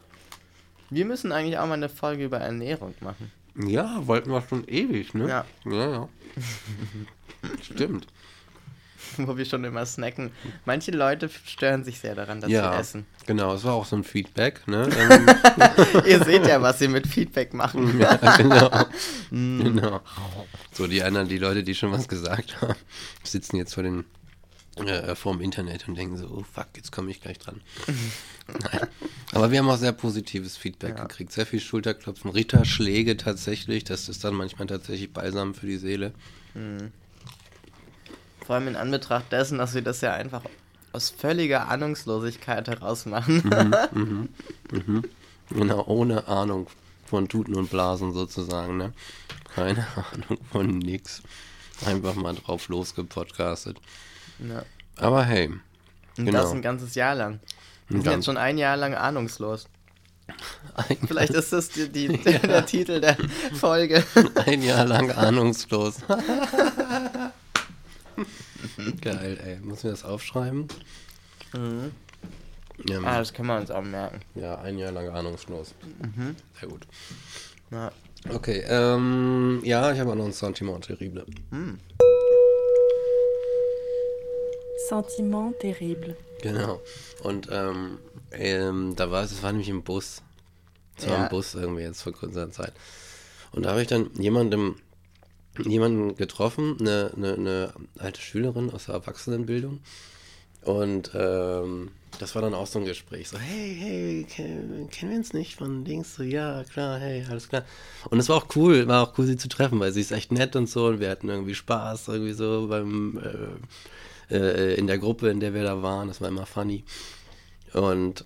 Speaker 1: Wir müssen eigentlich auch mal eine Folge über Ernährung machen.
Speaker 2: Ja, wollten wir schon ewig, ne?
Speaker 1: Ja.
Speaker 2: Ja, ja. Stimmt.
Speaker 1: Wo wir schon immer snacken. Manche Leute stören sich sehr daran, dass
Speaker 2: ja,
Speaker 1: sie essen.
Speaker 2: genau, es war auch so ein Feedback, ne? Ähm,
Speaker 1: Ihr seht ja, was sie mit Feedback machen.
Speaker 2: ja, genau. genau. So, die anderen, die Leute, die schon was gesagt haben, sitzen jetzt vor den äh, vorm Internet und denken so, oh fuck, jetzt komme ich gleich dran. Nein. Aber wir haben auch sehr positives Feedback
Speaker 1: Ja.
Speaker 2: gekriegt. Sehr viel Schulterklopfen, Ritterschläge tatsächlich. Das ist dann manchmal tatsächlich Balsam für die Seele.
Speaker 1: Vor allem in Anbetracht dessen, dass wir das ja einfach aus völliger Ahnungslosigkeit heraus machen.
Speaker 2: Genau, ohne Ahnung von Tuten und Blasen sozusagen, ne? Keine Ahnung von nix. Einfach mal drauf losgepodcastet.
Speaker 1: ja.
Speaker 2: Aber hey,
Speaker 1: Und
Speaker 2: Genau.
Speaker 1: das ein ganzes Jahr lang. Wir sind jetzt schon ein Jahr lang ahnungslos.
Speaker 2: ein,
Speaker 1: Vielleicht ist das die, die, der, der Titel der Folge.
Speaker 2: ein Jahr lang ahnungslos. Geil, ey. Muss mir das aufschreiben?
Speaker 1: Mhm.
Speaker 2: Ja,
Speaker 1: Ah, das können wir uns auch merken.
Speaker 2: ja, ein Jahr lang ahnungslos. Sehr gut.
Speaker 1: Ja.
Speaker 2: Okay, ähm, ja, ich habe auch noch ein Sentiment terrible.
Speaker 3: Sentiment terrible.
Speaker 2: Genau. Und ähm, ähm, da war es, es war nämlich im Bus. Es war
Speaker 1: Ja.
Speaker 2: im Bus irgendwie jetzt vor kurzer Zeit. Und da habe ich dann jemandem, jemanden getroffen, eine, eine, eine alte Schülerin aus der Erwachsenenbildung. Und ähm, das war dann auch so ein Gespräch. So, hey, hey, kennen, wir uns nicht von Dings? So, ja, klar, hey, alles klar. Und es war auch cool, war auch cool, sie zu treffen, weil sie ist echt nett und so. Und wir hatten irgendwie Spaß, irgendwie so beim, äh, äh, in der Gruppe, in der wir da waren. Das war immer funny. Und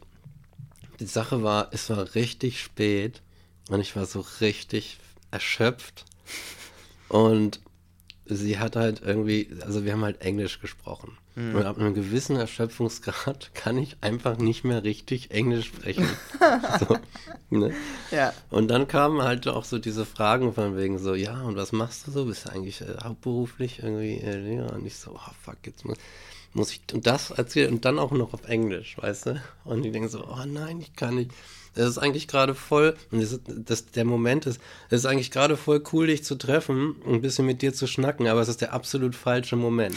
Speaker 2: die Sache war, es war richtig spät und ich war so richtig erschöpft. Und sie hat halt irgendwie, also wir haben halt Englisch gesprochen. Und ab einem gewissen Erschöpfungsgrad kann ich einfach nicht mehr richtig Englisch sprechen. so, ne?
Speaker 1: Ja.
Speaker 2: Und dann kamen halt auch so diese Fragen von wegen so, ja, und was machst du so? Bist du eigentlich äh, hauptberuflich irgendwie äh, Lehrer? Und ich so, oh fuck, jetzt muss. muss ich und das erzählen und dann auch noch auf Englisch, weißt du? Und ich denke so, oh nein, ich kann nicht. Das ist eigentlich gerade voll, und das, das, der Moment ist, es ist eigentlich gerade voll cool, dich zu treffen und ein bisschen mit dir zu schnacken, aber es ist der absolut falsche Moment.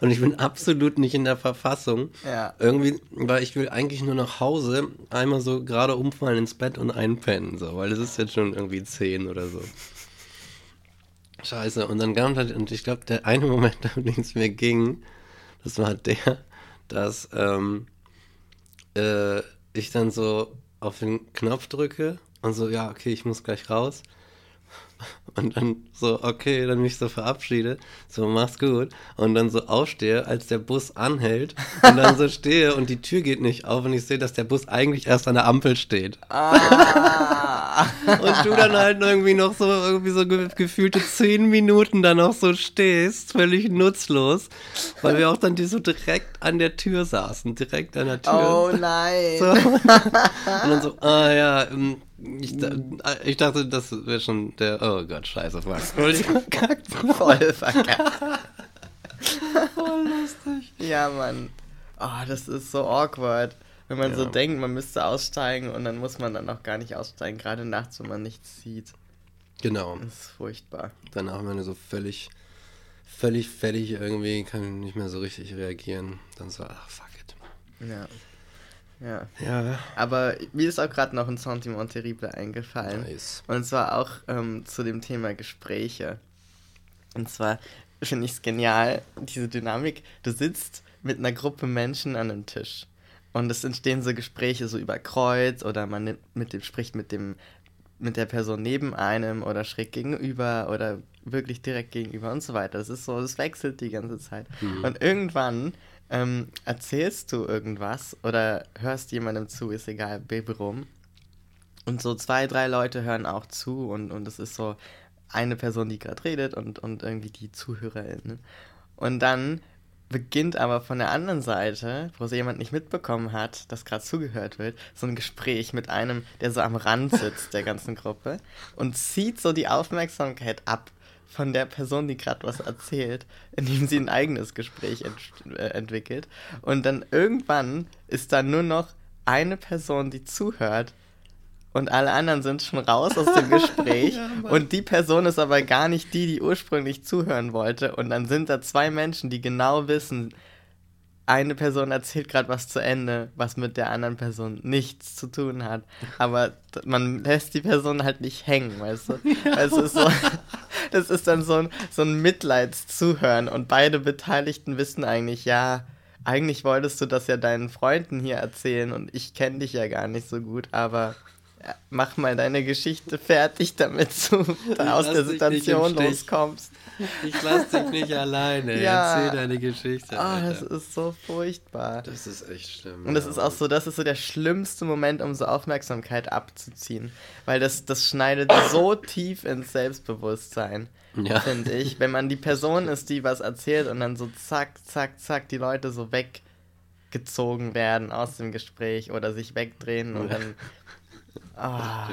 Speaker 2: Und ich bin absolut nicht in der Verfassung.
Speaker 1: Ja.
Speaker 2: Irgendwie, weil ich will eigentlich nur nach Hause, einmal so gerade umfallen ins Bett und einpennen, so, weil es ist jetzt schon irgendwie zehn oder so. Scheiße. Und dann kam halt, und ich glaube, der eine Moment, um den es mir ging, das war der, dass ähm, äh, ich dann so auf den Knopf drücke und so, ja, okay, ich muss gleich raus. Und dann so, okay, dann mich so verabschiede, so mach's gut. Und dann so aufstehe, als der Bus anhält. Und dann so stehe und die Tür geht nicht auf und ich sehe, dass der Bus eigentlich erst an der Ampel steht.
Speaker 1: Ah.
Speaker 2: Und du dann halt irgendwie noch so, irgendwie so ge gefühlte zehn Minuten dann noch so stehst, völlig nutzlos. Weil wir auch dann die so direkt an der Tür saßen, direkt an der Tür.
Speaker 1: oh nein.
Speaker 2: So. Und dann so, ah ja, ähm, ich, da- ich dachte, das wäre schon der, oh Gott, scheiße, was? Voll verkackt.
Speaker 1: Voll verkackt.
Speaker 2: Voll lustig.
Speaker 1: Ja, Mann. Oh, das ist so awkward. Wenn man so
Speaker 2: Ja.
Speaker 1: denkt, man müsste aussteigen und dann muss man dann auch gar nicht aussteigen, gerade nachts, wenn man nichts sieht.
Speaker 2: Genau.
Speaker 1: Das ist furchtbar.
Speaker 2: Danach, wenn du so völlig, völlig fertig irgendwie, kann nicht mehr so richtig reagieren. Dann so, ach, fuck it.
Speaker 1: Ja. Ja.
Speaker 2: Ja.
Speaker 1: Aber mir ist auch gerade noch ein Sentiment terrible eingefallen.
Speaker 2: Nice.
Speaker 1: Und zwar auch ähm, zu dem Thema Gespräche. Und zwar finde ich es genial, diese Dynamik. Du sitzt mit einer Gruppe Menschen an einem Tisch. Und es entstehen so Gespräche so über Kreuz oder man mit dem, spricht mit dem, mit der Person neben einem oder schräg gegenüber oder wirklich direkt gegenüber und so weiter. Das ist so, das wechselt die ganze Zeit. Und irgendwann ähm, erzählst du irgendwas oder hörst jemandem zu, ist egal, Baby rum. Und so zwei, drei Leute hören auch zu und, und es ist so eine Person, die gerade redet und, und irgendwie die ZuhörerInnen. Und dann beginnt aber von der anderen Seite, wo so jemand nicht mitbekommen hat, dass gerade zugehört wird, so ein Gespräch mit einem, der so am Rand sitzt der ganzen Gruppe und zieht so die Aufmerksamkeit ab von der Person, die gerade was erzählt, indem sie ein eigenes Gespräch ent äh, entwickelt. Und dann irgendwann ist da nur noch eine Person, die zuhört und alle anderen sind schon raus aus dem Gespräch. Und die Person ist aber gar nicht die, die ursprünglich zuhören wollte. Und dann sind da zwei Menschen, die genau wissen, eine Person erzählt gerade was zu Ende, was mit der anderen Person nichts zu tun hat, aber man lässt die Person halt nicht hängen, weißt du? Es ist so, das ist dann so ein, so ein Mitleidszuhören und beide Beteiligten wissen eigentlich, ja, eigentlich wolltest du das ja deinen Freunden hier erzählen und ich kenne dich ja gar nicht so gut, aber mach mal deine Geschichte fertig, damit du da aus der Situation loskommst.
Speaker 2: Ich lass dich nicht alleine.
Speaker 1: Ja.
Speaker 2: Erzähl deine Geschichte.
Speaker 1: Ah, das ist so furchtbar.
Speaker 2: das ist echt schlimm.
Speaker 1: Und das
Speaker 2: ja.
Speaker 1: ist auch so, das ist so der schlimmste Moment, um so Aufmerksamkeit abzuziehen. Weil das, das schneidet so tief ins Selbstbewusstsein,
Speaker 2: Ja.
Speaker 1: finde ich. Wenn man die Person ist, die was erzählt und dann so zack, zack, zack, die Leute so weggezogen werden aus dem Gespräch oder sich wegdrehen und dann. Ah,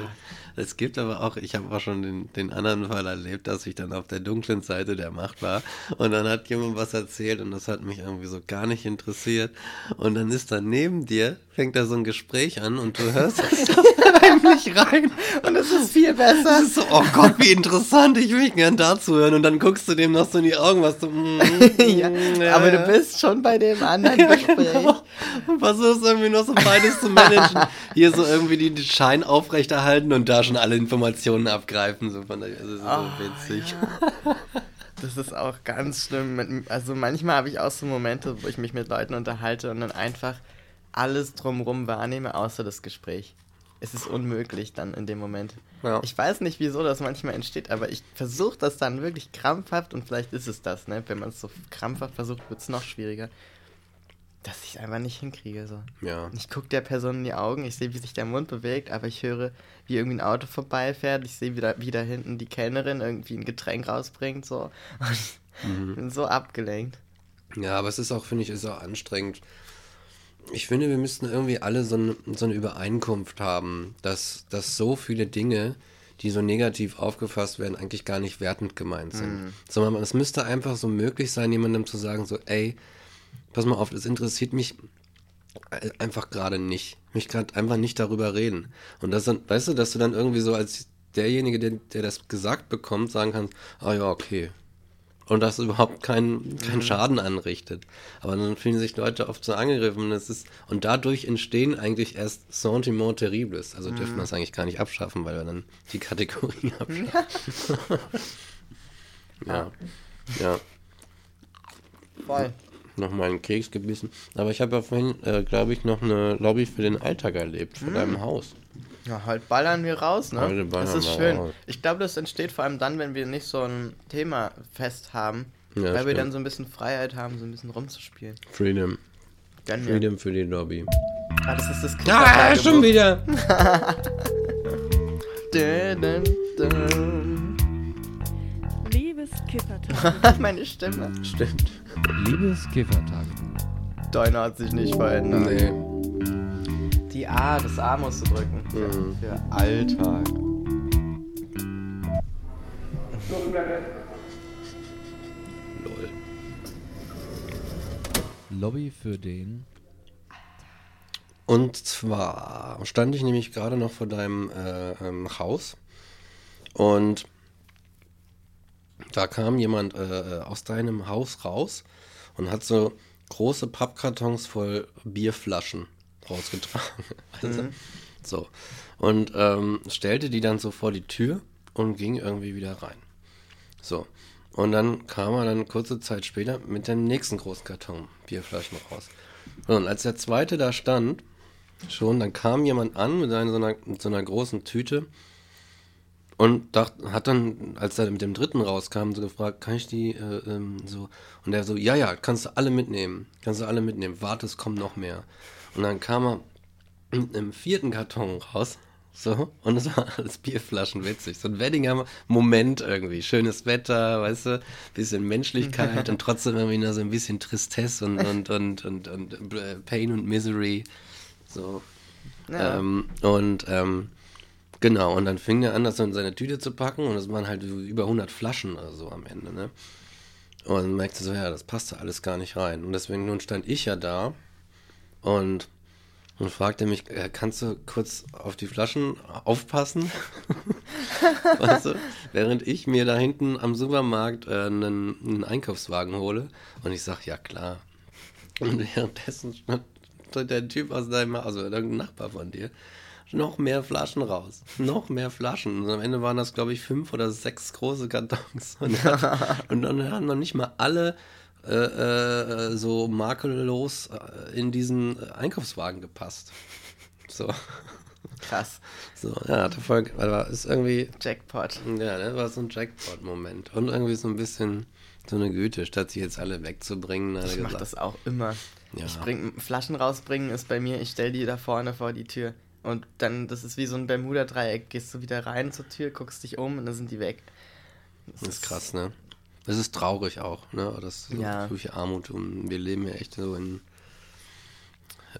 Speaker 2: Es gibt aber auch, ich habe auch schon den, den anderen Fall erlebt, dass ich dann auf der dunklen Seite der Macht war und dann hat jemand was erzählt und das hat mich irgendwie so gar nicht interessiert und dann ist da neben dir, fängt da so ein Gespräch an und du hörst heimlich rein
Speaker 1: und es ist viel besser.
Speaker 2: Ist so, oh Gott, wie interessant, ich will gern dazu hören und dann guckst du dem noch so in die Augen, was du, mm,
Speaker 1: ja,
Speaker 2: mm,
Speaker 1: aber
Speaker 2: ja.
Speaker 1: du bist schon bei dem anderen Gespräch.
Speaker 2: Genau. Und versuchst irgendwie noch so beides zu managen. Hier so irgendwie die, den Schein aufrechterhalten und da schon alle Informationen abgreifen. So von der, das ist so
Speaker 1: Ah,
Speaker 2: witzig.
Speaker 1: Das ist auch ganz schlimm. Also manchmal habe ich auch so Momente, wo ich mich mit Leuten unterhalte und dann einfach alles drumrum wahrnehme, außer das Gespräch. Es ist unmöglich dann in dem Moment.
Speaker 2: Ja.
Speaker 1: Ich weiß nicht, wieso das manchmal entsteht, aber ich versuche das dann wirklich krampfhaft und vielleicht ist es das, ne? Wenn man es so krampfhaft versucht, wird es noch schwieriger. Dass ich es einfach nicht hinkriege. So.
Speaker 2: Ja.
Speaker 1: Ich gucke der Person in die Augen, ich sehe, wie sich der Mund bewegt, aber ich höre, wie irgendwie ein Auto vorbeifährt. Ich sehe, wie da, wie da hinten die Kellnerin irgendwie ein Getränk rausbringt. So. Und ich bin so abgelenkt.
Speaker 2: ja, aber es ist auch, finde ich, ist auch anstrengend. Ich finde, wir müssten irgendwie alle so eine, so eine Übereinkunft haben, dass, dass so viele Dinge, die so negativ aufgefasst werden, eigentlich gar nicht wertend gemeint sind. Sondern es müsste einfach so möglich sein, jemandem zu sagen, so, ey, pass mal auf, das interessiert mich äh, einfach gerade nicht. Mich gerade einfach nicht darüber reden. Und das dann, weißt du, dass du dann irgendwie so als derjenige, der, der das gesagt bekommt, sagen kannst, ah ja, okay. Und das überhaupt keinen keinen Schaden anrichtet. Aber dann fühlen sich Leute oft so angegriffen und, es ist, und dadurch entstehen eigentlich erst Sentiment Terribles. Also dürfen wir es eigentlich gar nicht abschaffen, weil wir dann die Kategorie abschaffen. ja. ja.
Speaker 1: Voll.
Speaker 2: Nochmal einen Keks gebissen. Aber ich habe ja vorhin, äh, glaube ich, noch eine Lobby für den Alltag erlebt, vor deinem Haus.
Speaker 1: Ja, heute ballern wir raus, ne?
Speaker 2: Heute ballern
Speaker 1: das ist
Speaker 2: wir
Speaker 1: schön.
Speaker 2: raus.
Speaker 1: Ich glaube, das entsteht vor allem dann, wenn wir nicht so ein Thema fest haben,
Speaker 2: Ja,
Speaker 1: weil wir
Speaker 2: stimmt.
Speaker 1: dann so ein bisschen Freiheit haben, so ein bisschen rumzuspielen.
Speaker 2: Freedom.
Speaker 1: Gönn.
Speaker 2: Freedom für die Lobby.
Speaker 1: Ah, das ist das
Speaker 2: Ah,
Speaker 1: Kiffertagebuch.
Speaker 2: schon wieder!
Speaker 1: Dun, dun, dun.
Speaker 3: Liebes Kiffertag.
Speaker 1: Meine Stimme.
Speaker 2: Stimmt.
Speaker 4: Liebes Kiffertagebuch.
Speaker 1: Deine hat sich nicht verändert.
Speaker 2: Nee.
Speaker 1: Die A, das A musst du drücken. Für,
Speaker 2: Mhm.
Speaker 1: für Alltag.
Speaker 2: Lol.
Speaker 4: Lobby für den.
Speaker 2: Und zwar stand ich nämlich gerade noch vor deinem äh, ähm, Haus und da kam jemand äh, aus deinem Haus raus und hat so große Pappkartons voll Bierflaschen rausgetragen. Also, So. Und ähm, stellte die dann so vor die Tür und ging irgendwie wieder rein. So. Und dann kam er dann kurze Zeit später mit dem nächsten großen Karton Bierflaschen raus. Und als der zweite da stand, schon, dann kam jemand an mit, einer, so, einer, mit so einer großen Tüte und dacht, hat dann, als er mit dem dritten rauskam, so gefragt, kann ich die äh, ähm, so? Und er so, ja, ja, kannst du alle mitnehmen. Kannst du alle mitnehmen. Warte, es kommt noch mehr. Und dann kam er mit einem vierten Karton raus. So, und es war alles Bierflaschen witzig. So ein Weddinger Moment irgendwie. Schönes Wetter, weißt du, bisschen Menschlichkeit und trotzdem irgendwie noch so ein bisschen Tristesse und, und, und, und, und äh, Pain und Misery. So.
Speaker 1: Ja.
Speaker 2: Ähm, und ähm, genau, und dann fing er an, das in seine Tüte zu packen und es waren halt über 100 Flaschen oder so am Ende, ne? Und merkte so, ja, das passte alles gar nicht rein. Und deswegen nun stand ich ja da und, und fragte mich, äh, kannst du kurz auf die Flaschen aufpassen? weißt du, während ich mir da hinten am Supermarkt äh, einen, einen Einkaufswagen hole und ich sag, ja klar. Und währenddessen stand der Typ aus deinem, also irgendein Nachbar von dir, noch mehr Flaschen raus. Noch mehr Flaschen. Und am Ende waren das, glaube ich, fünf oder sechs große Kartons. Und, und dann haben noch nicht mal alle äh, äh, so makellos äh, in diesen äh, Einkaufswagen gepasst. So.
Speaker 1: Krass.
Speaker 2: So, ja, hatte voll, aber ist irgendwie,
Speaker 1: Jackpot.
Speaker 2: ja, das war so ein Jackpot-Moment. Und irgendwie so ein bisschen so eine Güte, statt sie jetzt alle wegzubringen. hat
Speaker 1: Ich mach
Speaker 2: gesagt,
Speaker 1: das auch immer.
Speaker 2: Ja.
Speaker 1: Ich bring, Flaschen rausbringen ist bei mir, ich stell die da vorne vor die Tür. Und dann, das ist wie so ein Bermuda-Dreieck. Gehst du wieder rein zur Tür, guckst dich um und dann sind die weg.
Speaker 2: Das ist krass, ne? Das ist traurig auch, ne? Das ist so
Speaker 1: Ja.
Speaker 2: durch Armut. Und wir leben ja echt so in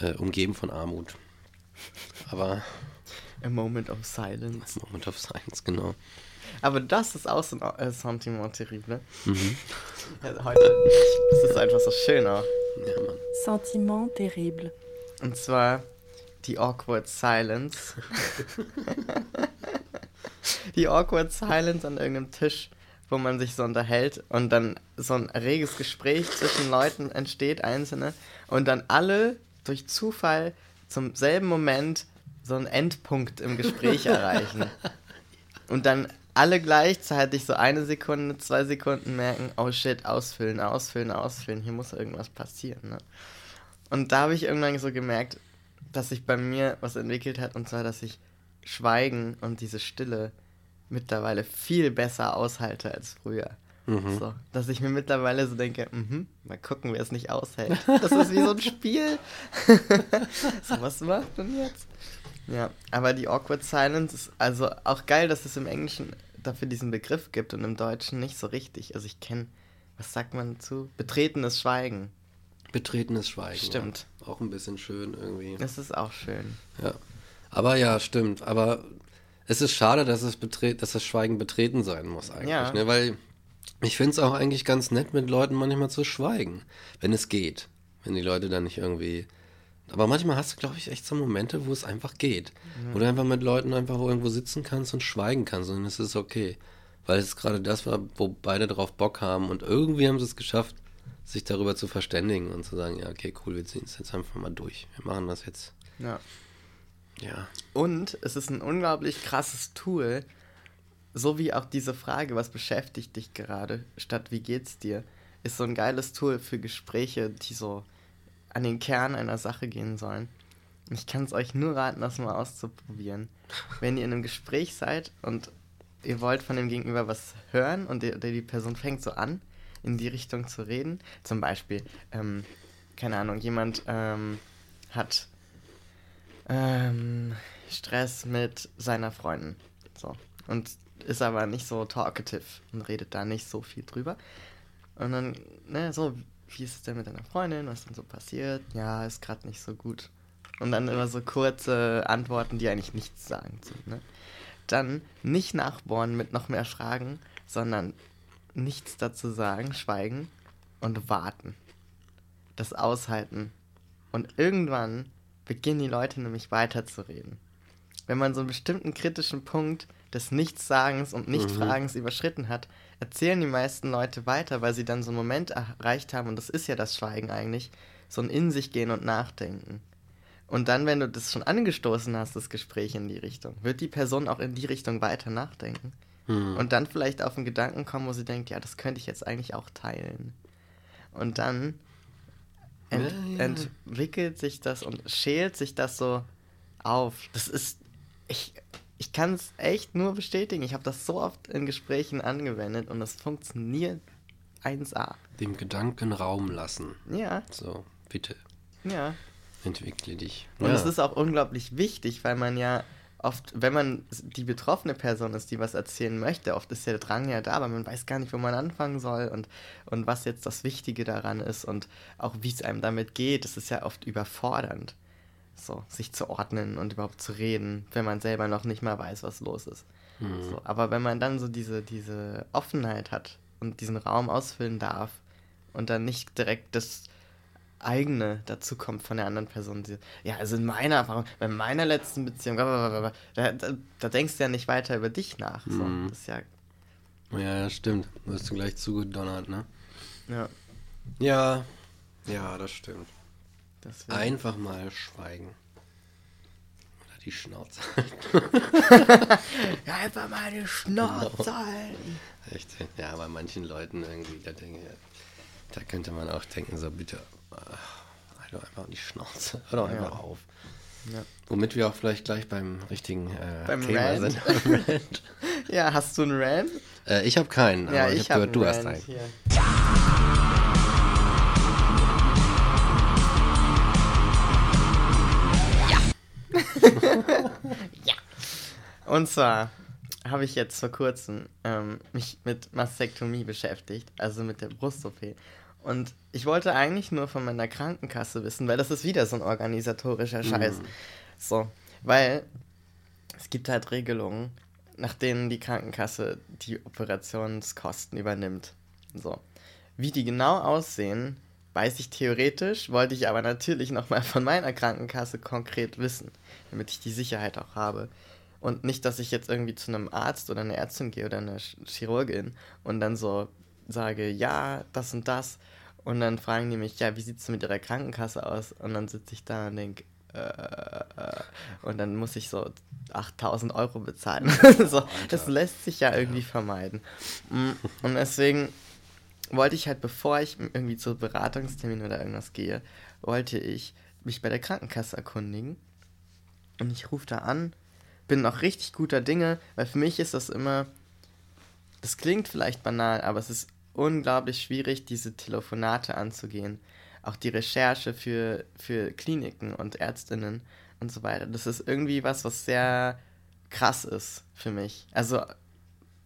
Speaker 2: äh, umgeben von Armut. Aber
Speaker 1: A moment of silence.
Speaker 2: Moment of Science, genau.
Speaker 1: Aber das ist auch so ein äh, Sentiment terrible.
Speaker 2: Mhm.
Speaker 1: Also heute, das ist einfach so schön auch.
Speaker 2: Ja, Mann.
Speaker 3: Sentiment terrible.
Speaker 1: Und zwar die Awkward Silence. die Awkward Silence an irgendeinem Tisch, wo man sich so unterhält und dann so ein reges Gespräch zwischen Leuten entsteht, einzelne, und dann alle durch Zufall zum selben Moment so einen Endpunkt im Gespräch erreichen. Und dann alle gleichzeitig so eine Sekunde, zwei Sekunden merken, oh shit, ausfüllen, ausfüllen, ausfüllen, hier muss irgendwas passieren. Ne? Und da habe ich irgendwann so gemerkt, dass sich bei mir was entwickelt hat, und zwar, dass ich Schweigen und diese Stille mittlerweile viel besser aushalte als früher. So, dass ich mir mittlerweile so denke, mhm, mal gucken, wer es nicht aushält. Das ist wie so ein Spiel. so, was macht man jetzt? Ja, aber die Awkward Silence ist also auch geil, dass es im Englischen dafür diesen Begriff gibt und im Deutschen nicht so richtig. Also ich kenne, was sagt man dazu? Betretenes Schweigen.
Speaker 2: Betretenes Schweigen.
Speaker 1: Stimmt.
Speaker 2: Ja. Auch ein bisschen schön irgendwie.
Speaker 1: Das ist auch schön.
Speaker 2: Ja. Aber ja, stimmt. Aber es ist schade, dass, es betret, dass das Schweigen betreten sein muss eigentlich.
Speaker 1: Ja.
Speaker 2: Ne? Weil ich finde es auch eigentlich ganz nett, mit Leuten manchmal zu schweigen, wenn es geht. Wenn die Leute dann nicht irgendwie. Aber manchmal hast du, glaube ich, echt so Momente, wo es einfach geht. Wo du einfach mit Leuten einfach irgendwo sitzen kannst und schweigen kannst und es ist okay. Weil es gerade das war, wo beide drauf Bock haben und irgendwie haben sie es geschafft, sich darüber zu verständigen und zu sagen, ja, okay, cool, wir ziehen es jetzt einfach mal durch. Wir machen das jetzt.
Speaker 1: Ja.
Speaker 2: Ja.
Speaker 1: Und es ist ein unglaublich krasses Tool, so wie auch diese Frage, was beschäftigt dich gerade, statt wie geht's dir, ist so ein geiles Tool für Gespräche, die so an den Kern einer Sache gehen sollen. Ich kann es euch nur raten, das mal auszuprobieren. Wenn ihr in einem Gespräch seid und ihr wollt von dem Gegenüber was hören und die, die Person fängt so an, in die Richtung zu reden, zum Beispiel, ähm, keine Ahnung, jemand ähm, hat ähm, Stress mit seiner Freundin. So. Und ist aber nicht so talkative und redet da nicht so viel drüber. Und dann, ne, so, wie ist es denn mit deiner Freundin? Was ist denn so passiert? Ja, ist gerade nicht so gut. Und dann immer so kurze Antworten, die eigentlich nichts sagen. Ne? Dann nicht nachbohren mit noch mehr Fragen, sondern nichts dazu sagen, schweigen und warten. Das aushalten. Und irgendwann beginnen die Leute nämlich weiterzureden. Wenn man so einen bestimmten kritischen Punkt des Nichtsagens und Nichtfragens überschritten hat, erzählen die meisten Leute weiter, weil sie dann so einen Moment erreicht haben, und das ist ja das Schweigen eigentlich, so ein in sich gehen und nachdenken. Und dann, wenn du das schon angestoßen hast, das Gespräch in die Richtung, wird die Person auch in die Richtung weiter nachdenken. Und dann vielleicht auf einen Gedanken kommen, wo sie denkt, ja, das könnte ich jetzt eigentlich auch teilen. Und dann ent
Speaker 2: Ja, ja.
Speaker 1: entwickelt sich das und schält sich das so auf. Das ist, ich, ich kann es echt nur bestätigen. Ich habe das so oft in Gesprächen angewendet und es funktioniert 1A.
Speaker 2: Dem Gedanken Raum lassen.
Speaker 1: Ja,
Speaker 2: So, bitte,
Speaker 1: ja.
Speaker 2: entwickle dich.
Speaker 1: Und
Speaker 2: ja.
Speaker 1: es ist auch unglaublich wichtig, weil man ja oft, wenn man die betroffene Person ist, die was erzählen möchte, oft ist der Drang ja da, aber man weiß gar nicht, wo man anfangen soll und, und was jetzt das Wichtige daran ist und auch wie es einem damit geht. Es ist ja oft überfordernd, so sich zu ordnen und überhaupt zu reden, wenn man selber noch nicht mal weiß, was los ist. So, aber wenn man dann so diese, diese Offenheit hat und diesen Raum ausfüllen darf und dann nicht direkt das eigene dazu kommt von der anderen Person. Ja, also in meiner Erfahrung, bei meiner letzten Beziehung, da, da, da denkst du ja nicht weiter über dich nach. So.
Speaker 2: Mhm.
Speaker 1: Das ist ja,
Speaker 2: ja, das stimmt. Wirst du gleich zugedonnert, ne?
Speaker 1: ja,
Speaker 2: Ja, ja, das stimmt.
Speaker 1: deswegen.
Speaker 2: Einfach mal schweigen. Oder die Schnauze.
Speaker 1: Ja, einfach mal die Schnauze halten.
Speaker 2: Echt? Ja, bei manchen Leuten irgendwie, da denke ich, da könnte man auch denken, so bitte, halt doch einfach die Schnauze. Hör doch
Speaker 1: Ja.
Speaker 2: einfach auf.
Speaker 1: Ja.
Speaker 2: Womit wir auch vielleicht gleich beim richtigen äh,
Speaker 1: Beim
Speaker 2: Thema
Speaker 1: Rant.
Speaker 2: sind.
Speaker 1: Ja, hast du einen Rant?
Speaker 2: äh, ich habe keinen,
Speaker 1: ja,
Speaker 2: aber ich,
Speaker 1: ich
Speaker 2: habe gehört, du hast
Speaker 1: Rant
Speaker 2: einen.
Speaker 1: Hier. ja. Und zwar habe ich jetzt vor kurzem ähm, mich mit Mastektomie beschäftigt, also mit der Brust-OP. Und ich wollte eigentlich nur von meiner Krankenkasse wissen, weil das ist wieder so ein organisatorischer Scheiß. So, weil es gibt halt Regelungen, nach denen die Krankenkasse die Operationskosten übernimmt. So. Wie die genau aussehen, weiß ich theoretisch, wollte ich aber natürlich nochmal von meiner Krankenkasse konkret wissen, damit ich die Sicherheit auch habe. Und nicht, dass ich jetzt irgendwie zu einem Arzt oder einer Ärztin gehe oder einer Ch- Chirurgin und dann so sage, ja, das und das. Und dann fragen die mich, ja, wie sieht es mit ihrer Krankenkasse aus? Und dann sitze ich da und denke, äh, äh, und dann muss ich so 8000 Euro bezahlen. so, das lässt sich ja irgendwie vermeiden. Mm, Und deswegen wollte ich halt, bevor ich irgendwie zu Beratungstermin oder irgendwas gehe, wollte ich mich bei der Krankenkasse erkundigen. Und ich rufe da an, bin auch richtig guter Dinge, weil für mich ist das immer, das klingt vielleicht banal, aber es ist unglaublich schwierig, diese Telefonate anzugehen. Auch die Recherche für, für Kliniken und Ärztinnen und so weiter. Das ist irgendwie was, was sehr krass ist für mich. Also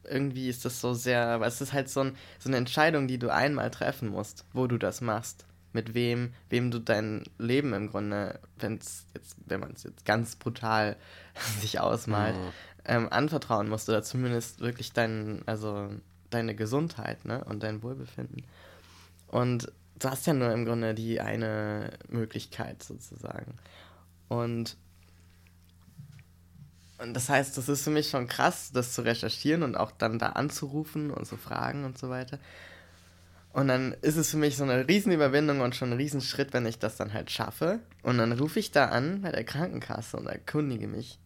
Speaker 1: irgendwie ist das so sehr, weil es ist halt so, ein, so eine Entscheidung, die du einmal treffen musst, wo du das machst. Mit wem, wem du dein Leben im Grunde, wenn's jetzt, wenn man es jetzt ganz brutal sich ausmalt,
Speaker 2: Mhm.
Speaker 1: ähm, anvertrauen musst oder zumindest wirklich dein, also deine Gesundheit, ne? Und dein Wohlbefinden. Und du hast ja nur im Grunde die eine Möglichkeit sozusagen. Und, und das heißt, das ist für mich schon krass, das zu recherchieren und auch dann da anzurufen und zu fragen und so weiter. Und dann ist es für mich so eine Riesenüberwindung und schon ein Riesenschritt, wenn ich das dann halt schaffe. Und dann rufe ich da an bei der Krankenkasse und erkundige mich.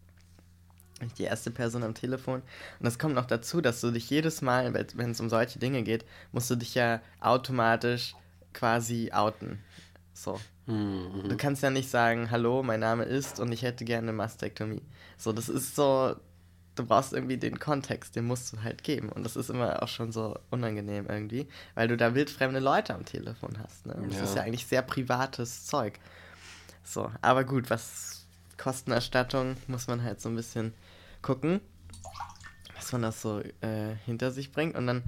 Speaker 1: Die erste Person am Telefon. Und das kommt noch dazu, dass du dich jedes Mal, wenn es um solche Dinge geht, musst du dich ja automatisch quasi outen. So.
Speaker 2: Mhm.
Speaker 1: Du kannst ja nicht sagen, hallo, mein Name ist und ich hätte gerne eine Mastektomie. So, das ist so, du brauchst irgendwie den Kontext, den musst du halt geben. Und das ist immer auch schon so unangenehm irgendwie, weil du da wildfremde Leute am Telefon hast. Ne? Und das
Speaker 2: Ja.
Speaker 1: ist ja eigentlich sehr privates Zeug. So, aber gut, was Kostenerstattung muss man halt so ein bisschen gucken, dass man das so äh, hinter sich bringt. Und dann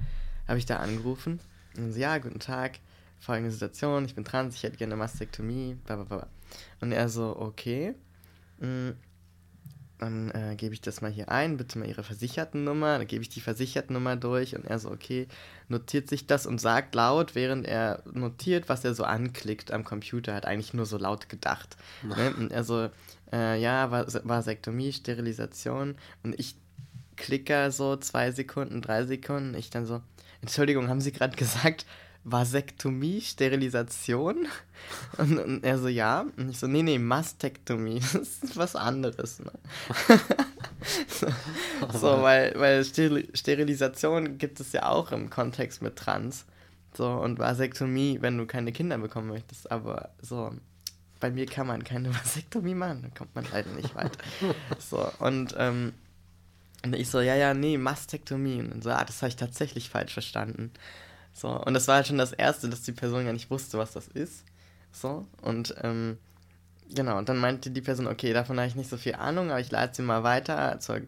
Speaker 1: habe ich da angerufen und so, ja, guten Tag, folgende Situation, ich bin trans, ich hätte gerne eine Mastektomie, bla bla bla. Und er so, okay, mm, dann äh, gebe ich das mal hier ein, bitte mal Ihre Versichertennummer, dann gebe ich die Versichertennummer durch und er so, okay, notiert sich das und sagt laut, während er notiert, was er so anklickt am Computer, hat eigentlich nur so laut gedacht. Ne? Und er so, äh, ja, Vas Vasektomie, Sterilisation und ich klicke so zwei Sekunden, drei Sekunden, ich dann so, Entschuldigung, haben Sie gerade gesagt, Vasektomie, Sterilisation? Und, und er so, ja. Und ich so, nee, nee, Mastektomie, das ist was anderes. Ne? so, so, weil, weil Steril Sterilisation gibt es ja auch im Kontext mit Trans. So, und Vasektomie, wenn du keine Kinder bekommen möchtest. Aber so, bei mir kann man keine Vasektomie machen, da kommt man leider nicht weiter. so, und, ähm, und ich so, ja, ja, nee, Mastektomie. Und so, ah, das habe ich tatsächlich falsch verstanden. So, und das war halt schon das Erste, dass die Person gar nicht wusste, was das ist. So, und ähm, genau, und dann meinte die Person, okay, davon habe ich nicht so viel Ahnung, aber ich leite sie mal weiter zur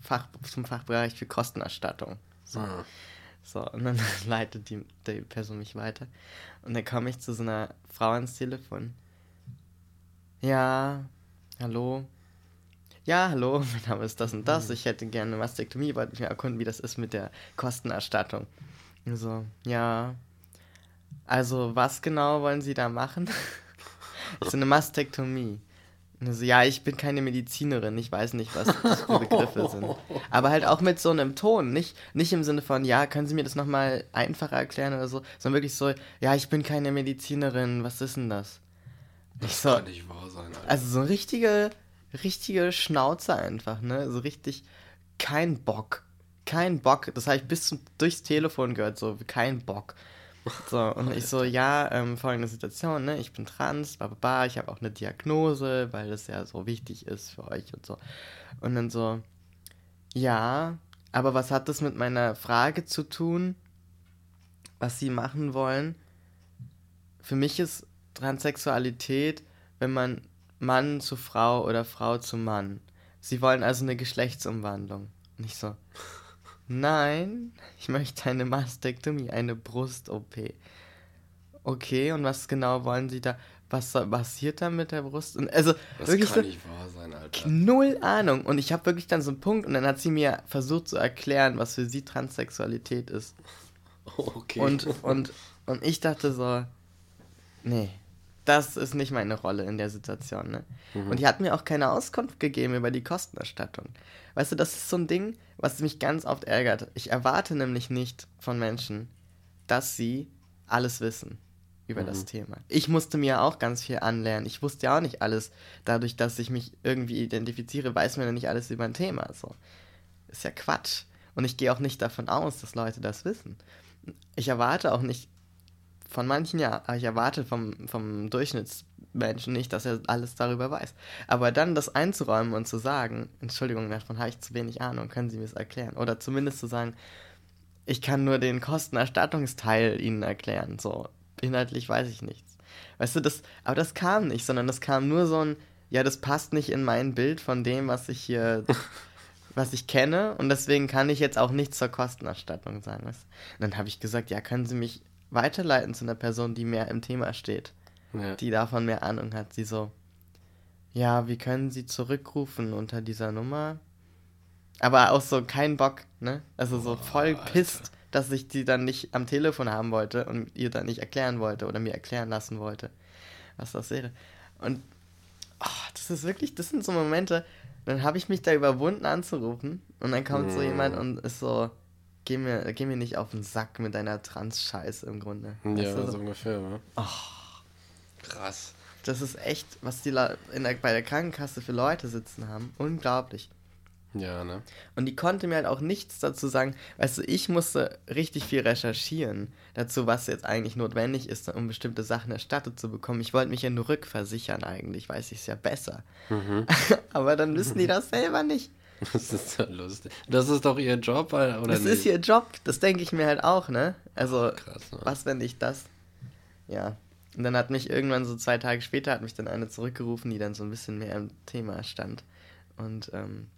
Speaker 1: Fach, zum Fachbereich für Kostenerstattung. So,
Speaker 2: Ah.
Speaker 1: so und dann leitet die, die Person mich weiter. Und dann komme ich zu so einer Frau ans Telefon. Ja, hallo. Ja, hallo, mein Name ist das und das. Ich hätte gerne eine Mastektomie, wollte mich mal erkunden, wie das ist mit der Kostenerstattung. So, ja. Also, was genau wollen Sie da machen? so eine Mastektomie. Und so, ja, ich bin keine Medizinerin, ich weiß nicht, was das für Begriffe sind. Aber halt auch mit so einem Ton, nicht, nicht im Sinne von, ja, können Sie mir das nochmal einfacher erklären oder so, sondern wirklich so, ja, ich bin keine Medizinerin, was ist denn das?
Speaker 2: Das
Speaker 1: so,
Speaker 2: kann nicht wahr sein, Alter.
Speaker 1: also so eine richtige, richtige Schnauze einfach, ne? So richtig kein Bock. Kein Bock. Das habe ich bis zum, durchs Telefon gehört, so kein Bock. So, und ich so, ja, ähm, folgende Situation, ne? Ich bin trans, bla, bla, bla, ich habe auch eine Diagnose, weil das ja so wichtig ist für euch und so. Und dann so, ja, aber was hat das mit meiner Frage zu tun, was sie machen wollen? Für mich ist Transsexualität, wenn man Mann zu Frau oder Frau zu Mann. Sie wollen also eine Geschlechtsumwandlung. Nicht so. Nein, ich möchte eine Mastektomie, eine Brust-OP. Okay, und was genau wollen Sie da? Was passiert da mit der Brust? Und also
Speaker 2: Das
Speaker 1: wirklich
Speaker 2: kann
Speaker 1: so,
Speaker 2: nicht wahr sein, Alter.
Speaker 1: Null Ahnung. Und ich habe wirklich dann so einen Punkt und dann hat sie mir versucht zu erklären, was für sie Transsexualität ist.
Speaker 2: Okay.
Speaker 1: Und, und, und ich dachte so, nee, das ist nicht meine Rolle in der Situation. Ne? Und die hat mir auch keine Auskunft gegeben über die Kostenerstattung. Weißt du, das ist so ein Ding, was mich ganz oft ärgert. Ich erwarte nämlich nicht von Menschen, dass sie alles wissen über das Thema. Ich musste mir auch ganz viel anlernen. Ich wusste ja auch nicht alles. Dadurch, dass ich mich irgendwie identifiziere, weiß man ja nicht alles über ein Thema. So. Ist ja Quatsch. Und ich gehe auch nicht davon aus, dass Leute das wissen. Ich erwarte auch nicht, von manchen ja, aber ich erwarte vom, vom Durchschnittsmenschen nicht, dass er alles darüber weiß. Aber dann das einzuräumen und zu sagen, Entschuldigung, davon habe ich zu wenig Ahnung, können Sie mir das erklären? Oder zumindest zu sagen, ich kann nur den Kostenerstattungsteil Ihnen erklären. So, inhaltlich weiß ich nichts. Weißt du, das, aber das kam nicht, sondern das kam nur so ein, ja, das passt nicht in mein Bild von dem, was ich hier, was ich kenne und deswegen kann ich jetzt auch nichts zur Kostenerstattung sagen. Weißt? Und dann habe ich gesagt, ja, können Sie mich weiterleiten zu einer Person, die mehr im Thema steht,
Speaker 2: ja.
Speaker 1: die davon mehr Ahnung hat. Sie so, ja, wie können Sie zurückrufen unter dieser Nummer? Aber auch so kein Bock, ne? Also so voll pisst, dass ich die dann nicht am Telefon haben wollte und ihr dann nicht erklären wollte oder mir erklären lassen wollte, was das wäre. Und oh, das ist wirklich, das sind so Momente, dann habe ich mich da überwunden anzurufen und dann kommt so jemand und ist so, geh mir, geh mir nicht auf den Sack mit deiner Trans-Scheiße im Grunde.
Speaker 2: Ja,
Speaker 1: Weißt du,
Speaker 2: so ungefähr, ne? Krass.
Speaker 1: Das ist echt, was die in der, bei der Krankenkasse für Leute sitzen haben. Unglaublich.
Speaker 2: Ja, ne?
Speaker 1: Und die konnte mir halt auch nichts dazu sagen. Weißt du, ich musste richtig viel recherchieren dazu, was jetzt eigentlich notwendig ist, um bestimmte Sachen erstattet zu bekommen. Ich wollte mich ja nur rückversichern eigentlich, weiß ich es ja besser. Aber dann wissen die das selber nicht.
Speaker 2: Das ist so lustig. Das ist doch ihr Job, oder
Speaker 1: Das
Speaker 2: nicht?
Speaker 1: ist ihr Job, das denke ich mir halt auch, ne? Also,
Speaker 2: Krass, ne?
Speaker 1: was, wenn ich das. Ja. Und dann hat mich irgendwann so zwei Tage später hat mich dann eine zurückgerufen, die dann so ein bisschen mehr im Thema stand. Und ähm,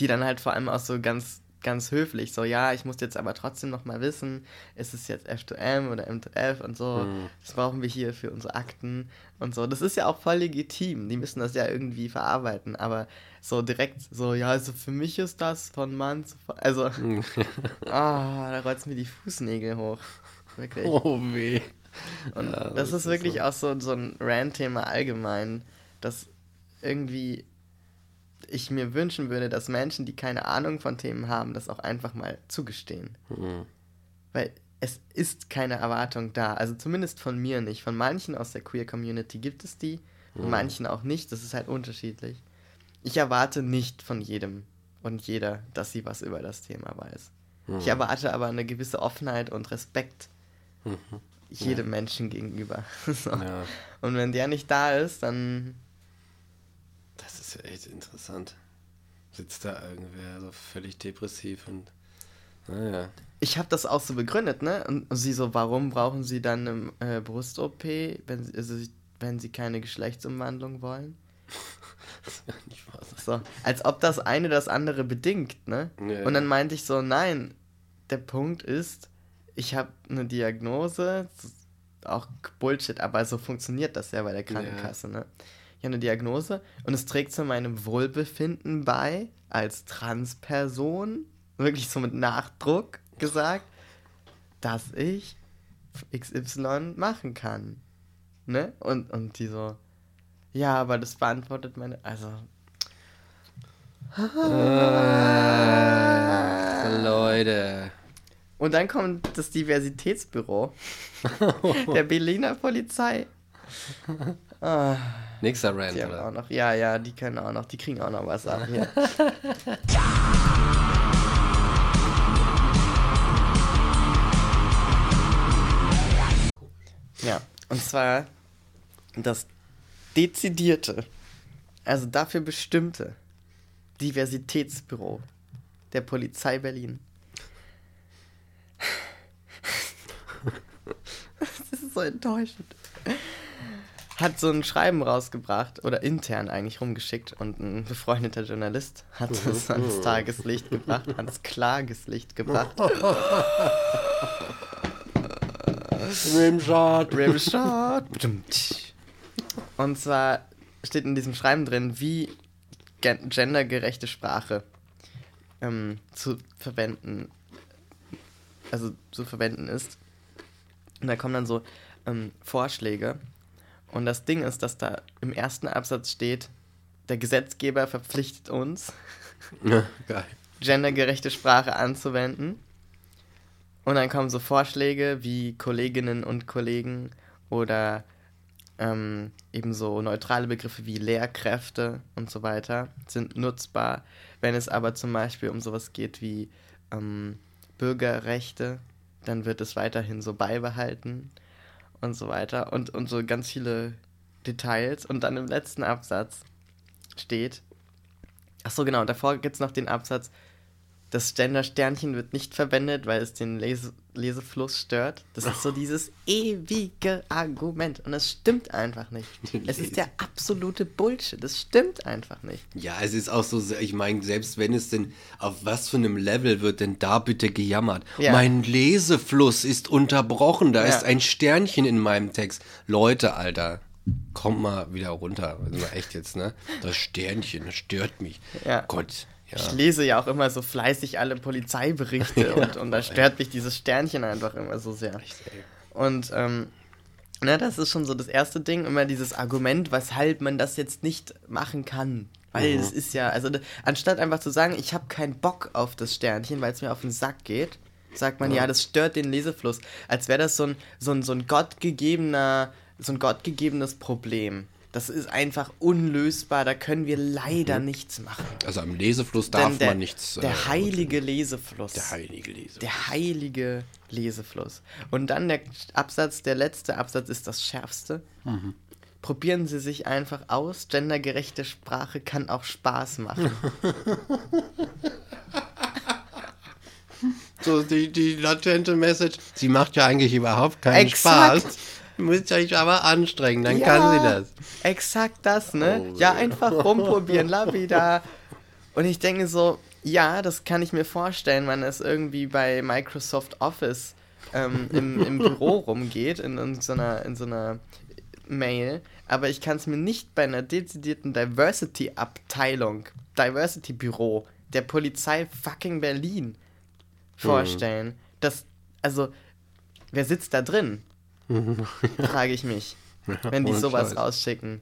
Speaker 1: die dann halt vor allem auch so ganz, ganz höflich, so, ja, ich muss jetzt aber trotzdem noch mal wissen, ist es jetzt F2M oder M2F und so,
Speaker 2: Mhm.
Speaker 1: das brauchen wir hier für unsere Akten und so. Das ist ja auch voll legitim, die müssen das ja irgendwie verarbeiten, aber so direkt so, ja, also für mich ist das von Mann zu... Also, Ah, da rollt's mir die Fußnägel hoch. Wirklich.
Speaker 2: oh weh.
Speaker 1: Und
Speaker 2: Ja,
Speaker 1: das,
Speaker 2: das
Speaker 1: ist
Speaker 2: ist
Speaker 1: wirklich
Speaker 2: so.
Speaker 1: auch so, so ein Rant-Thema allgemein, dass irgendwie ich mir wünschen würde, dass Menschen, die keine Ahnung von Themen haben, das auch einfach mal zugestehen.
Speaker 2: Mhm.
Speaker 1: Weil es ist keine Erwartung da. Also zumindest von mir nicht. Von manchen aus der Queer-Community gibt es die, von manchen auch nicht. Das ist halt unterschiedlich. Ich erwarte nicht von jedem und jeder, dass sie was über das Thema weiß. Ich erwarte aber eine gewisse Offenheit und Respekt jedem Menschen gegenüber. so.
Speaker 2: Ja,
Speaker 1: Und wenn der nicht da ist, dann
Speaker 2: das ist ja echt interessant. Sitzt da irgendwer so völlig depressiv und. Naja.
Speaker 1: ich habe das auch so begründet, ne? Und sie so, warum brauchen sie dann eine äh, Brust-OP, wenn sie, also, wenn sie keine Geschlechtsumwandlung wollen?
Speaker 2: Das kann nicht wahr sein.
Speaker 1: So, als ob das eine das andere bedingt, ne?
Speaker 2: Ja,
Speaker 1: Und dann
Speaker 2: ja.
Speaker 1: meinte ich so, nein, der Punkt ist, ich habe eine Diagnose, auch Bullshit, aber so funktioniert das ja bei der Krankenkasse, ne? Ich habe eine Diagnose und es trägt zu meinem Wohlbefinden bei, als Transperson, wirklich so mit Nachdruck gesagt, dass ich XY machen kann. Ne? Und, und die so, ja, aber das beantwortet meine, also,
Speaker 2: Ach, Leute.
Speaker 1: Und dann kommt das Diversitätsbüro der Berliner Polizei. Ah,
Speaker 2: Nächster Rant,
Speaker 1: die haben auch
Speaker 2: oder?
Speaker 1: noch, ja, ja, die können auch noch, die kriegen auch noch was ab hier. ja, und zwar das dezidierte, also dafür bestimmte Diversitätsbüro der Polizei Berlin. Das ist so enttäuschend. Hat so ein Schreiben rausgebracht oder intern eigentlich rumgeschickt und ein befreundeter Journalist hat es ans Tageslicht gebracht, ans Klageslicht gebracht.
Speaker 2: Rimshot.
Speaker 1: Rimshot. Und zwar steht in diesem Schreiben drin, wie gen- gendergerechte Sprache ähm, zu verwenden, also zu verwenden ist. Und da kommen dann so ähm, Vorschläge. Und das Ding ist, dass da im ersten Absatz steht, der Gesetzgeber verpflichtet uns,
Speaker 2: Ja,
Speaker 1: gendergerechte Sprache anzuwenden. Und dann kommen so Vorschläge wie Kolleginnen und Kollegen oder ähm, ebenso neutrale Begriffe wie Lehrkräfte und so weiter sind nutzbar. Wenn es aber zum Beispiel um sowas geht wie ähm, Bürgerrechte, dann wird es weiterhin so beibehalten und so weiter. Und, und so ganz viele Details. Und dann im letzten Absatz steht, ach so genau, davor gibt es noch den Absatz, das Gender-Sternchen wird nicht verwendet, weil es den Lese Lesefluss stört. Das ist so dieses ewige Argument. Und das stimmt einfach nicht. Es ist der absolute Bullshit. Das stimmt einfach nicht.
Speaker 2: Ja, es ist auch so, ich meine, selbst wenn es denn, auf was für einem Level wird denn da bitte gejammert?
Speaker 1: Ja.
Speaker 2: Mein Lesefluss ist unterbrochen, da
Speaker 1: Ja.
Speaker 2: ist ein Sternchen in meinem Text. Leute, Alter, kommt mal wieder runter. Also echt jetzt, ne? Das Sternchen, das stört mich.
Speaker 1: Ja.
Speaker 2: Gott,
Speaker 1: Ich lese ja auch immer so fleißig alle Polizeiberichte und, und da stört mich dieses Sternchen einfach immer so sehr. Und ähm, na, das ist schon so das erste Ding, immer dieses Argument, weshalb man das jetzt nicht machen kann. Weil es ist ja, also anstatt einfach zu sagen, ich habe keinen Bock auf das Sternchen, weil es mir auf den Sack geht, sagt man, ja, das stört den Lesefluss. Als wäre das so ein, so ein, so ein gottgegebener, so ein gottgegebenes Problem. Das ist einfach unlösbar, da können wir leider nichts machen.
Speaker 2: Also am Lesefluss darf
Speaker 1: der,
Speaker 2: man nichts.
Speaker 1: Der
Speaker 2: äh,
Speaker 1: heilige Lesefluss.
Speaker 2: Der heilige Lesefluss.
Speaker 1: Der heilige Lesefluss. Und dann der Absatz, der letzte Absatz ist das schärfste.
Speaker 2: Mhm.
Speaker 1: Probieren Sie sich einfach aus. Gendergerechte Sprache kann auch Spaß machen.
Speaker 2: So, die, die latente Message. Sie macht ja eigentlich überhaupt keinen
Speaker 1: Exakt.
Speaker 2: Spaß. Müsst ihr euch aber anstrengen, dann
Speaker 1: Ja,
Speaker 2: kann sie das.
Speaker 1: Exakt das, ne?
Speaker 2: Oh,
Speaker 1: ja, einfach rumprobieren, la vida. Und ich denke so, ja, das kann ich mir vorstellen, wenn es irgendwie bei Microsoft Office ähm, im, im Büro rumgeht, in, in, so einer, in so einer Mail. Aber ich kann es mir nicht bei einer dezidierten Diversity-Abteilung, Diversity-Büro der Polizei fucking Berlin vorstellen. Das, also, wer sitzt da drin? Frage ich mich. Wenn die sowas
Speaker 2: Scheiß.
Speaker 1: rausschicken.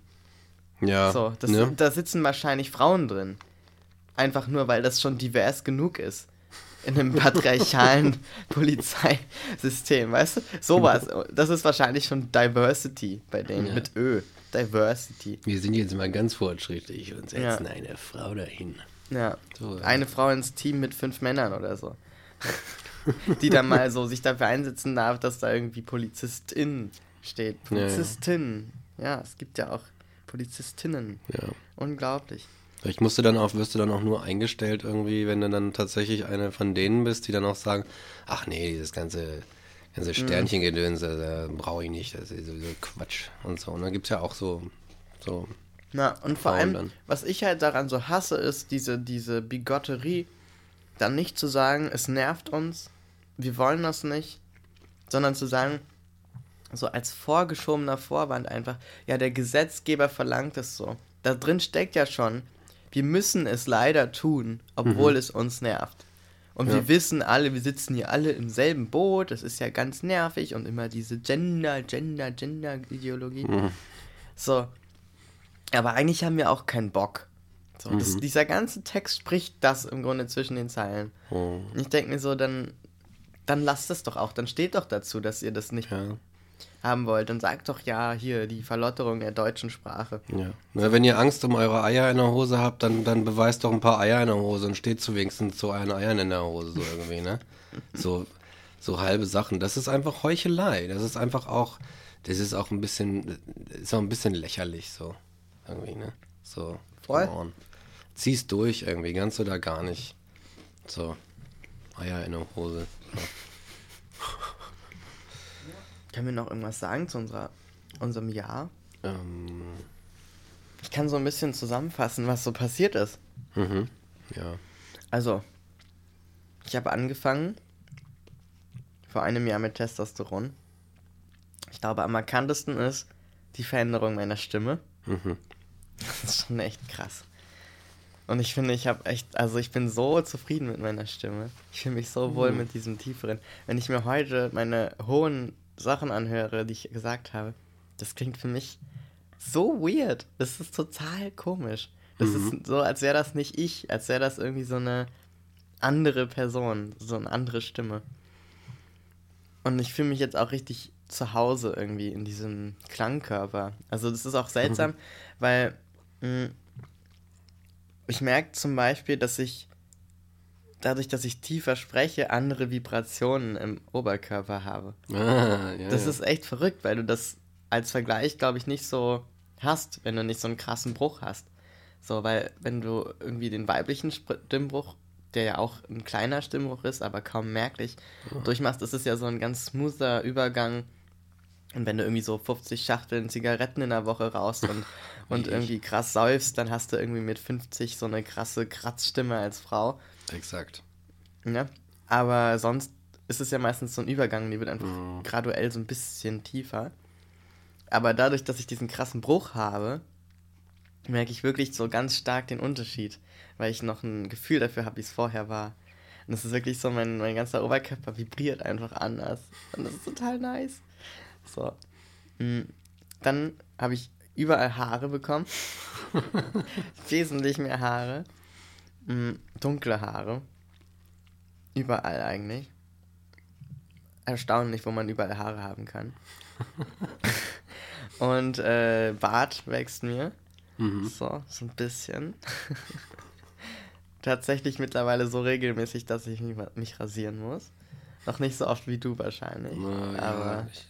Speaker 2: Ja,
Speaker 1: So, das,
Speaker 2: ne?
Speaker 1: da sitzen wahrscheinlich Frauen drin. Einfach nur, weil das schon divers genug ist. In einem patriarchalen Polizeisystem, weißt du? Sowas. Das ist wahrscheinlich schon Diversity bei denen
Speaker 2: Ja.
Speaker 1: mit Ö. Diversity.
Speaker 2: Wir sind jetzt mal ganz fortschrittlich und setzen
Speaker 1: Ja.
Speaker 2: eine Frau dahin.
Speaker 1: Ja.
Speaker 2: So, ja.
Speaker 1: Eine Frau ins Team mit fünf Männern oder so. Die dann mal so sich dafür einsetzen darf, dass da irgendwie Polizistin steht.
Speaker 2: Ja, ja.
Speaker 1: Polizistin. Ja, es gibt ja auch Polizistinnen.
Speaker 2: Ja.
Speaker 1: Unglaublich.
Speaker 2: Vielleicht musst du dann auch, wirst du dann auch nur eingestellt irgendwie, wenn du dann tatsächlich eine von denen bist, die dann auch sagen, ach nee, dieses ganze, ganze Sternchengedöns, da brauche ich nicht, das ist sowieso Quatsch und so. Und dann gibt es ja auch so, so,
Speaker 1: Na, und vor allem,
Speaker 2: dann.
Speaker 1: was ich halt daran so hasse, ist diese, diese Bigotterie, dann nicht zu sagen, es nervt uns, wir wollen das nicht, sondern zu sagen, so als vorgeschobener Vorwand einfach, ja, der Gesetzgeber verlangt es so. Da drin steckt ja schon, wir müssen es leider tun, obwohl es uns nervt. Und wir
Speaker 2: Ja.
Speaker 1: wissen alle, wir sitzen hier alle im selben Boot, das ist ja ganz nervig und immer diese Gender, Gender, Gender-Ideologie. So. Aber eigentlich haben wir auch keinen Bock. So, das, dieser ganze Text spricht das im Grunde zwischen den Zeilen. Und ich denke mir so, dann, dann lasst es doch auch. Dann steht doch dazu, dass ihr das nicht
Speaker 2: ja,
Speaker 1: haben wollt. Und sagt doch ja, hier, die Verlotterung der deutschen Sprache.
Speaker 2: ja. Na, wenn ihr Angst um eure Eier in der Hose habt, dann, dann beweist doch ein paar Eier in der Hose und steht zu wenigstens zu euren Eiern in der Hose, so irgendwie, ne? So, so halbe Sachen. Das ist einfach Heuchelei. Das ist einfach auch, das ist auch ein bisschen, ist auch ein bisschen lächerlich, so. Irgendwie, ne? So.
Speaker 1: Voll.
Speaker 2: Zieh's durch irgendwie, ganz oder gar nicht. So. Eier in der Hose.
Speaker 1: Können wir noch irgendwas sagen zu unserer, unserem Jahr?
Speaker 2: Ähm,
Speaker 1: Ich kann so ein bisschen zusammenfassen, was so passiert ist.
Speaker 2: mhm. Ja.
Speaker 1: Also, ich habe angefangen vor einem Jahr mit Testosteron. Ich glaube, am markantesten ist die Veränderung meiner Stimme.
Speaker 2: Mhm.
Speaker 1: Das ist schon echt krass. Und ich finde, ich habe echt, also ich bin so zufrieden mit meiner Stimme. Ich fühle mich so wohl mit diesem tieferen. Wenn ich mir heute meine hohen Sachen anhöre, die ich gesagt habe, das klingt für mich so weird. Das ist total komisch. Das ist so, als wäre das nicht ich, als wäre das irgendwie so eine andere Person, so eine andere Stimme. Und ich fühle mich jetzt auch richtig zu Hause irgendwie in diesem Klangkörper. Also das ist auch seltsam, weil mh, ich merke zum Beispiel, dass ich dadurch, dass ich tiefer spreche, andere Vibrationen im Oberkörper habe.
Speaker 2: Ah, ja,
Speaker 1: Das
Speaker 2: ja.
Speaker 1: ist echt verrückt, weil du das als Vergleich, glaube ich, nicht so hast, wenn du nicht so einen krassen Bruch hast. So, weil wenn du irgendwie den weiblichen Stimmbruch, der ja auch ein kleiner Stimmbruch ist, aber kaum merklich, durchmachst, ist es ja so ein ganz smoother Übergang. Und wenn du irgendwie so 50 Schachteln Zigaretten in der Woche raus und, und irgendwie krass säufst, dann hast du irgendwie mit 50 so eine krasse Kratzstimme als Frau.
Speaker 2: Exakt.
Speaker 1: Ja. Aber sonst ist es ja meistens so ein Übergang, die wird einfach
Speaker 2: Mhm.
Speaker 1: graduell so ein bisschen tiefer. Aber dadurch, dass ich diesen krassen Bruch habe, merke ich wirklich so ganz stark den Unterschied, weil ich noch ein Gefühl dafür habe, wie es vorher war. Und es ist wirklich so, mein, mein ganzer Oberkörper vibriert einfach anders. Und das ist total nice. So. Mm, Dann habe ich überall Haare bekommen. Wesentlich mehr Haare. Mm, Dunkle Haare. Überall eigentlich. Erstaunlich, wo man überall Haare haben kann. Und äh, Bart wächst mir.
Speaker 2: Mhm.
Speaker 1: So, so ein bisschen. Tatsächlich mittlerweile so regelmäßig, dass ich mich, mich rasieren muss. Noch nicht so oft wie du wahrscheinlich.
Speaker 2: Na, ja,
Speaker 1: aber
Speaker 2: ich,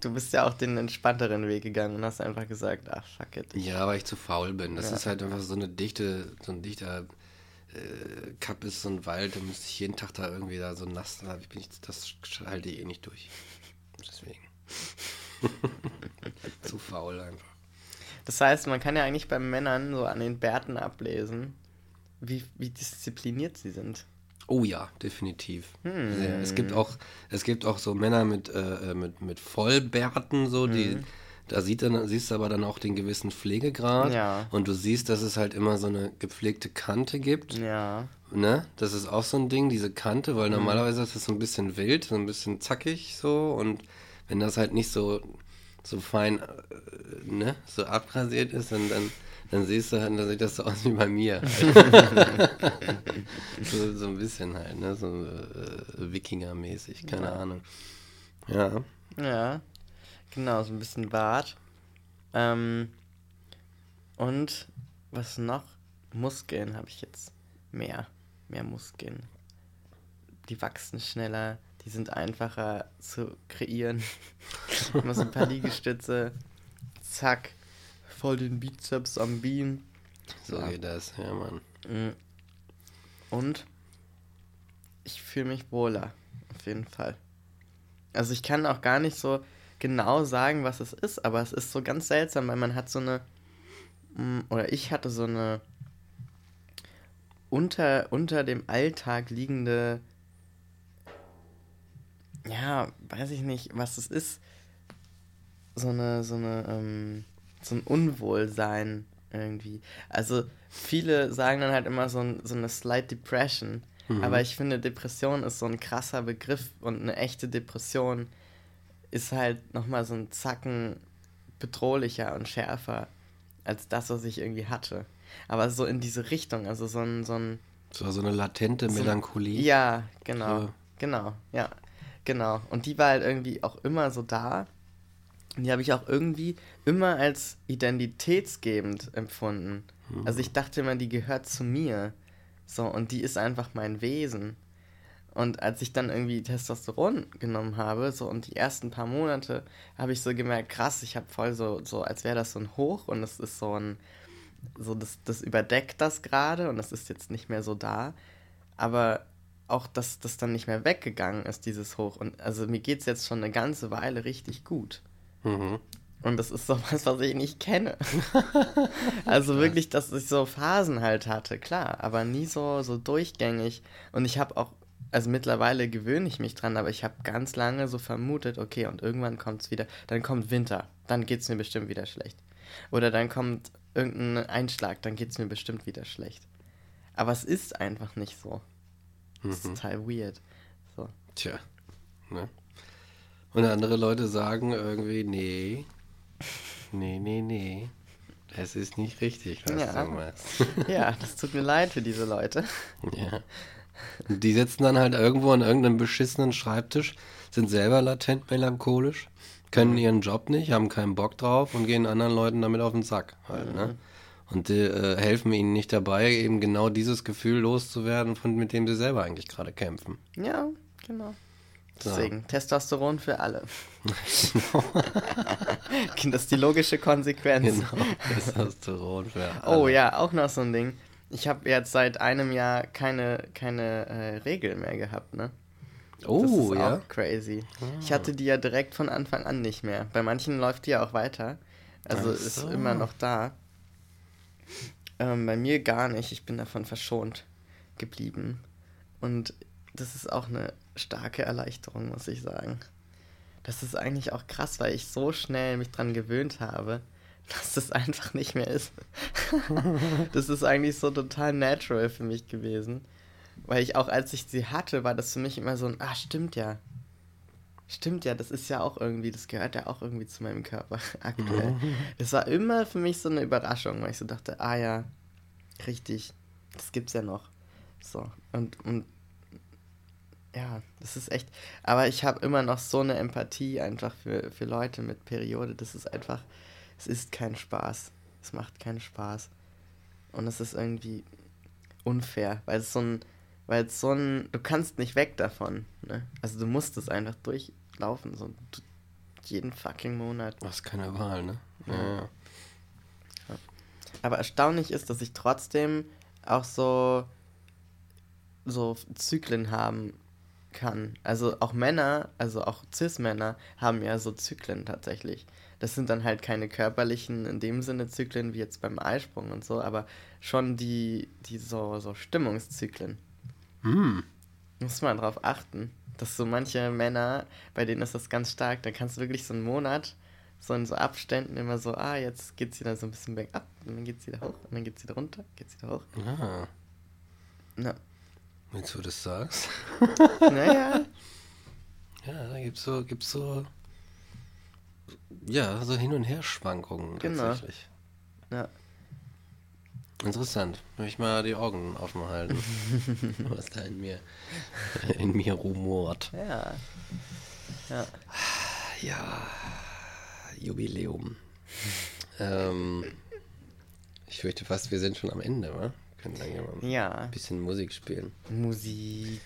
Speaker 1: du bist ja auch den entspannteren Weg gegangen und hast einfach gesagt, ach fuck it.
Speaker 2: Ja, weil ich zu faul bin. Das
Speaker 1: Ja.
Speaker 2: ist halt einfach so eine dichte, so ein dichter äh, Kapp ist so ein Wald, da müsste ich jeden Tag da irgendwie da so nass, da bin ich, das halte ich eh nicht durch. Deswegen. zu faul einfach.
Speaker 1: Das heißt, man kann ja eigentlich bei Männern so an den Bärten ablesen, wie, wie diszipliniert sie sind.
Speaker 2: Oh ja, definitiv.
Speaker 1: Hm.
Speaker 2: Sehr. Es gibt auch, es gibt auch so Männer mit, äh, mit, mit Vollbärten, so, die,
Speaker 1: Mhm.
Speaker 2: da sieht dann, siehst du aber dann auch den gewissen Pflegegrad.
Speaker 1: Ja.
Speaker 2: Und du siehst, dass es halt immer so eine gepflegte Kante gibt.
Speaker 1: Ja.
Speaker 2: Ne? Das ist auch so ein Ding, diese Kante, weil normalerweise ist das so ein bisschen wild, so ein bisschen zackig so. Und wenn das halt nicht so, so fein, äh, ne, so abrasiert ist, dann, dann, dann siehst du halt, dann sieht das so aus wie bei mir. so, so ein bisschen halt, ne? So äh, Wikinger-mäßig, keine Ahnung. Ja.
Speaker 1: Ja, genau, so ein bisschen Bart. Ähm, und was noch? Muskeln habe ich jetzt mehr. Mehr Muskeln. Die wachsen schneller, die sind einfacher zu kreieren. Immer so ein paar Liegestütze. Zack. Voll den Bizeps am Beam.
Speaker 2: So
Speaker 1: Ja.
Speaker 2: geht das, ja, Mann.
Speaker 1: Mm. Und ich fühle mich wohler, auf jeden Fall. Also ich kann auch gar nicht so genau sagen, was es ist, aber es ist so ganz seltsam, weil man hat so eine, mm, oder ich hatte so eine unter, unter dem Alltag liegende, ja, weiß ich nicht, was es ist, so eine, so eine, ähm, so ein Unwohlsein irgendwie. Also viele sagen dann halt immer so, ein, so eine Slight Depression, aber ich finde Depression ist so ein krasser Begriff und eine echte Depression ist halt nochmal so ein Zacken bedrohlicher und schärfer als das, was ich irgendwie hatte. Aber so in diese Richtung, also so ein, so ein
Speaker 2: So, so eine latente
Speaker 1: so-
Speaker 2: Melancholie.
Speaker 1: ja, genau.
Speaker 2: So.
Speaker 1: Genau, ja. Genau. Und die war halt irgendwie auch immer so da. Und die habe ich auch irgendwie immer als identitätsgebend empfunden. Also ich dachte immer, die gehört zu mir. So, und die ist einfach mein Wesen. Und als ich dann irgendwie Testosteron genommen habe, so und die ersten paar Monate, habe ich so gemerkt, krass, ich habe voll so, so, als wäre das so ein Hoch und es ist so ein, so das, das überdeckt das gerade und das ist jetzt nicht mehr so da. Aber auch, dass das dann nicht mehr weggegangen ist, dieses Hoch. Und also mir geht es jetzt schon eine ganze Weile richtig gut.
Speaker 2: Mhm.
Speaker 1: Und das ist sowas, was ich nicht kenne. also wirklich, dass ich so Phasen halt hatte, klar, aber nie so, so durchgängig. Und ich habe auch, also mittlerweile gewöhne ich mich dran, aber ich habe ganz lange so vermutet, okay, und irgendwann kommt es wieder, dann kommt Winter, dann geht es mir bestimmt wieder schlecht. Oder dann kommt irgendein Einschlag, dann geht es mir bestimmt wieder schlecht. Aber es ist einfach nicht so. Das ist total weird. So.
Speaker 2: Tja. Ne? Und andere Leute sagen irgendwie, nee, nee, nee, nee. Das ist nicht richtig, was
Speaker 1: Ja.
Speaker 2: du machst.
Speaker 1: Ja, das tut mir leid für diese Leute.
Speaker 2: ja. Die sitzen dann halt irgendwo an irgendeinem beschissenen Schreibtisch, sind selber latent melancholisch, können ihren Job nicht, haben keinen Bock drauf und gehen anderen Leuten damit auf den Sack halt, ne? Und die äh, helfen ihnen nicht dabei, eben genau dieses Gefühl loszuwerden, von, mit dem sie selber eigentlich gerade kämpfen.
Speaker 1: Ja, genau.
Speaker 2: So.
Speaker 1: Deswegen, Testosteron für alle. das ist die logische Konsequenz.
Speaker 2: Genau, Testosteron für alle.
Speaker 1: Oh ja, auch noch so ein Ding. Ich habe jetzt seit einem Jahr keine, keine äh, Regel mehr gehabt, ne?
Speaker 2: Oh,
Speaker 1: das ist
Speaker 2: ja.
Speaker 1: auch crazy. Ich hatte die ja direkt von Anfang an nicht mehr. Bei manchen läuft die ja auch weiter. Also
Speaker 2: Ach
Speaker 1: ist
Speaker 2: so.
Speaker 1: immer noch da. Ähm, bei mir gar nicht. Ich bin davon verschont geblieben. Und das ist auch eine starke Erleichterung, muss ich sagen. Das ist eigentlich auch krass, weil ich so schnell mich dran gewöhnt habe, dass das einfach nicht mehr ist. das ist eigentlich so total natural für mich gewesen. Weil ich auch, als ich sie hatte, war das für mich immer so ein, ah, stimmt ja. Stimmt ja, das ist ja auch irgendwie, das gehört ja auch irgendwie zu meinem Körper aktuell. Das war immer für mich so eine Überraschung, weil ich so dachte, ah ja, richtig, das gibt's ja noch. So, und, und ja, das ist echt. Aber ich habe immer noch so eine Empathie einfach für, für Leute mit Periode. Das ist einfach, es ist kein Spaß. Es macht keinen Spaß. Und es ist irgendwie unfair, weil es so ein, weil es so ein, du kannst nicht weg davon. Ne? Also du musst es einfach durchlaufen, so jeden fucking Monat.
Speaker 2: Du hast keine Wahl, ne? Ja. ja.
Speaker 1: Aber erstaunlich ist, dass ich trotzdem auch so so Zyklen haben kann. Also auch Männer, also auch Cis-Männer haben ja so Zyklen tatsächlich. Das sind dann halt keine körperlichen in dem Sinne Zyklen wie jetzt beim Eisprung und so, aber schon die, die so, so Stimmungszyklen.
Speaker 2: Mm.
Speaker 1: Muss man darauf achten, dass so manche Männer, bei denen ist das ganz stark, da kannst du wirklich so einen Monat, so in so Abständen immer so, ah, jetzt geht es wieder so ein bisschen bergab, und dann geht es wieder hoch, und dann geht es wieder runter, geht es wieder hoch.
Speaker 2: Ah.
Speaker 1: Ja.
Speaker 2: Jetzt, wo du das sagst.
Speaker 1: Naja.
Speaker 2: ja, da gibt's so, gibt's so, ja, so Hin- und Her-Schwankungen
Speaker 1: Genau.
Speaker 2: tatsächlich.
Speaker 1: Ja.
Speaker 2: Interessant. Will ich mal die Augen offen halten, was da in mir, in mir rumort.
Speaker 1: Ja. Ja.
Speaker 2: Ja, Jubiläum. ähm, ich fürchte fast, wir sind schon am Ende, wa? Können ja mal ein
Speaker 1: Ja.
Speaker 2: bisschen Musik spielen.
Speaker 1: Musik.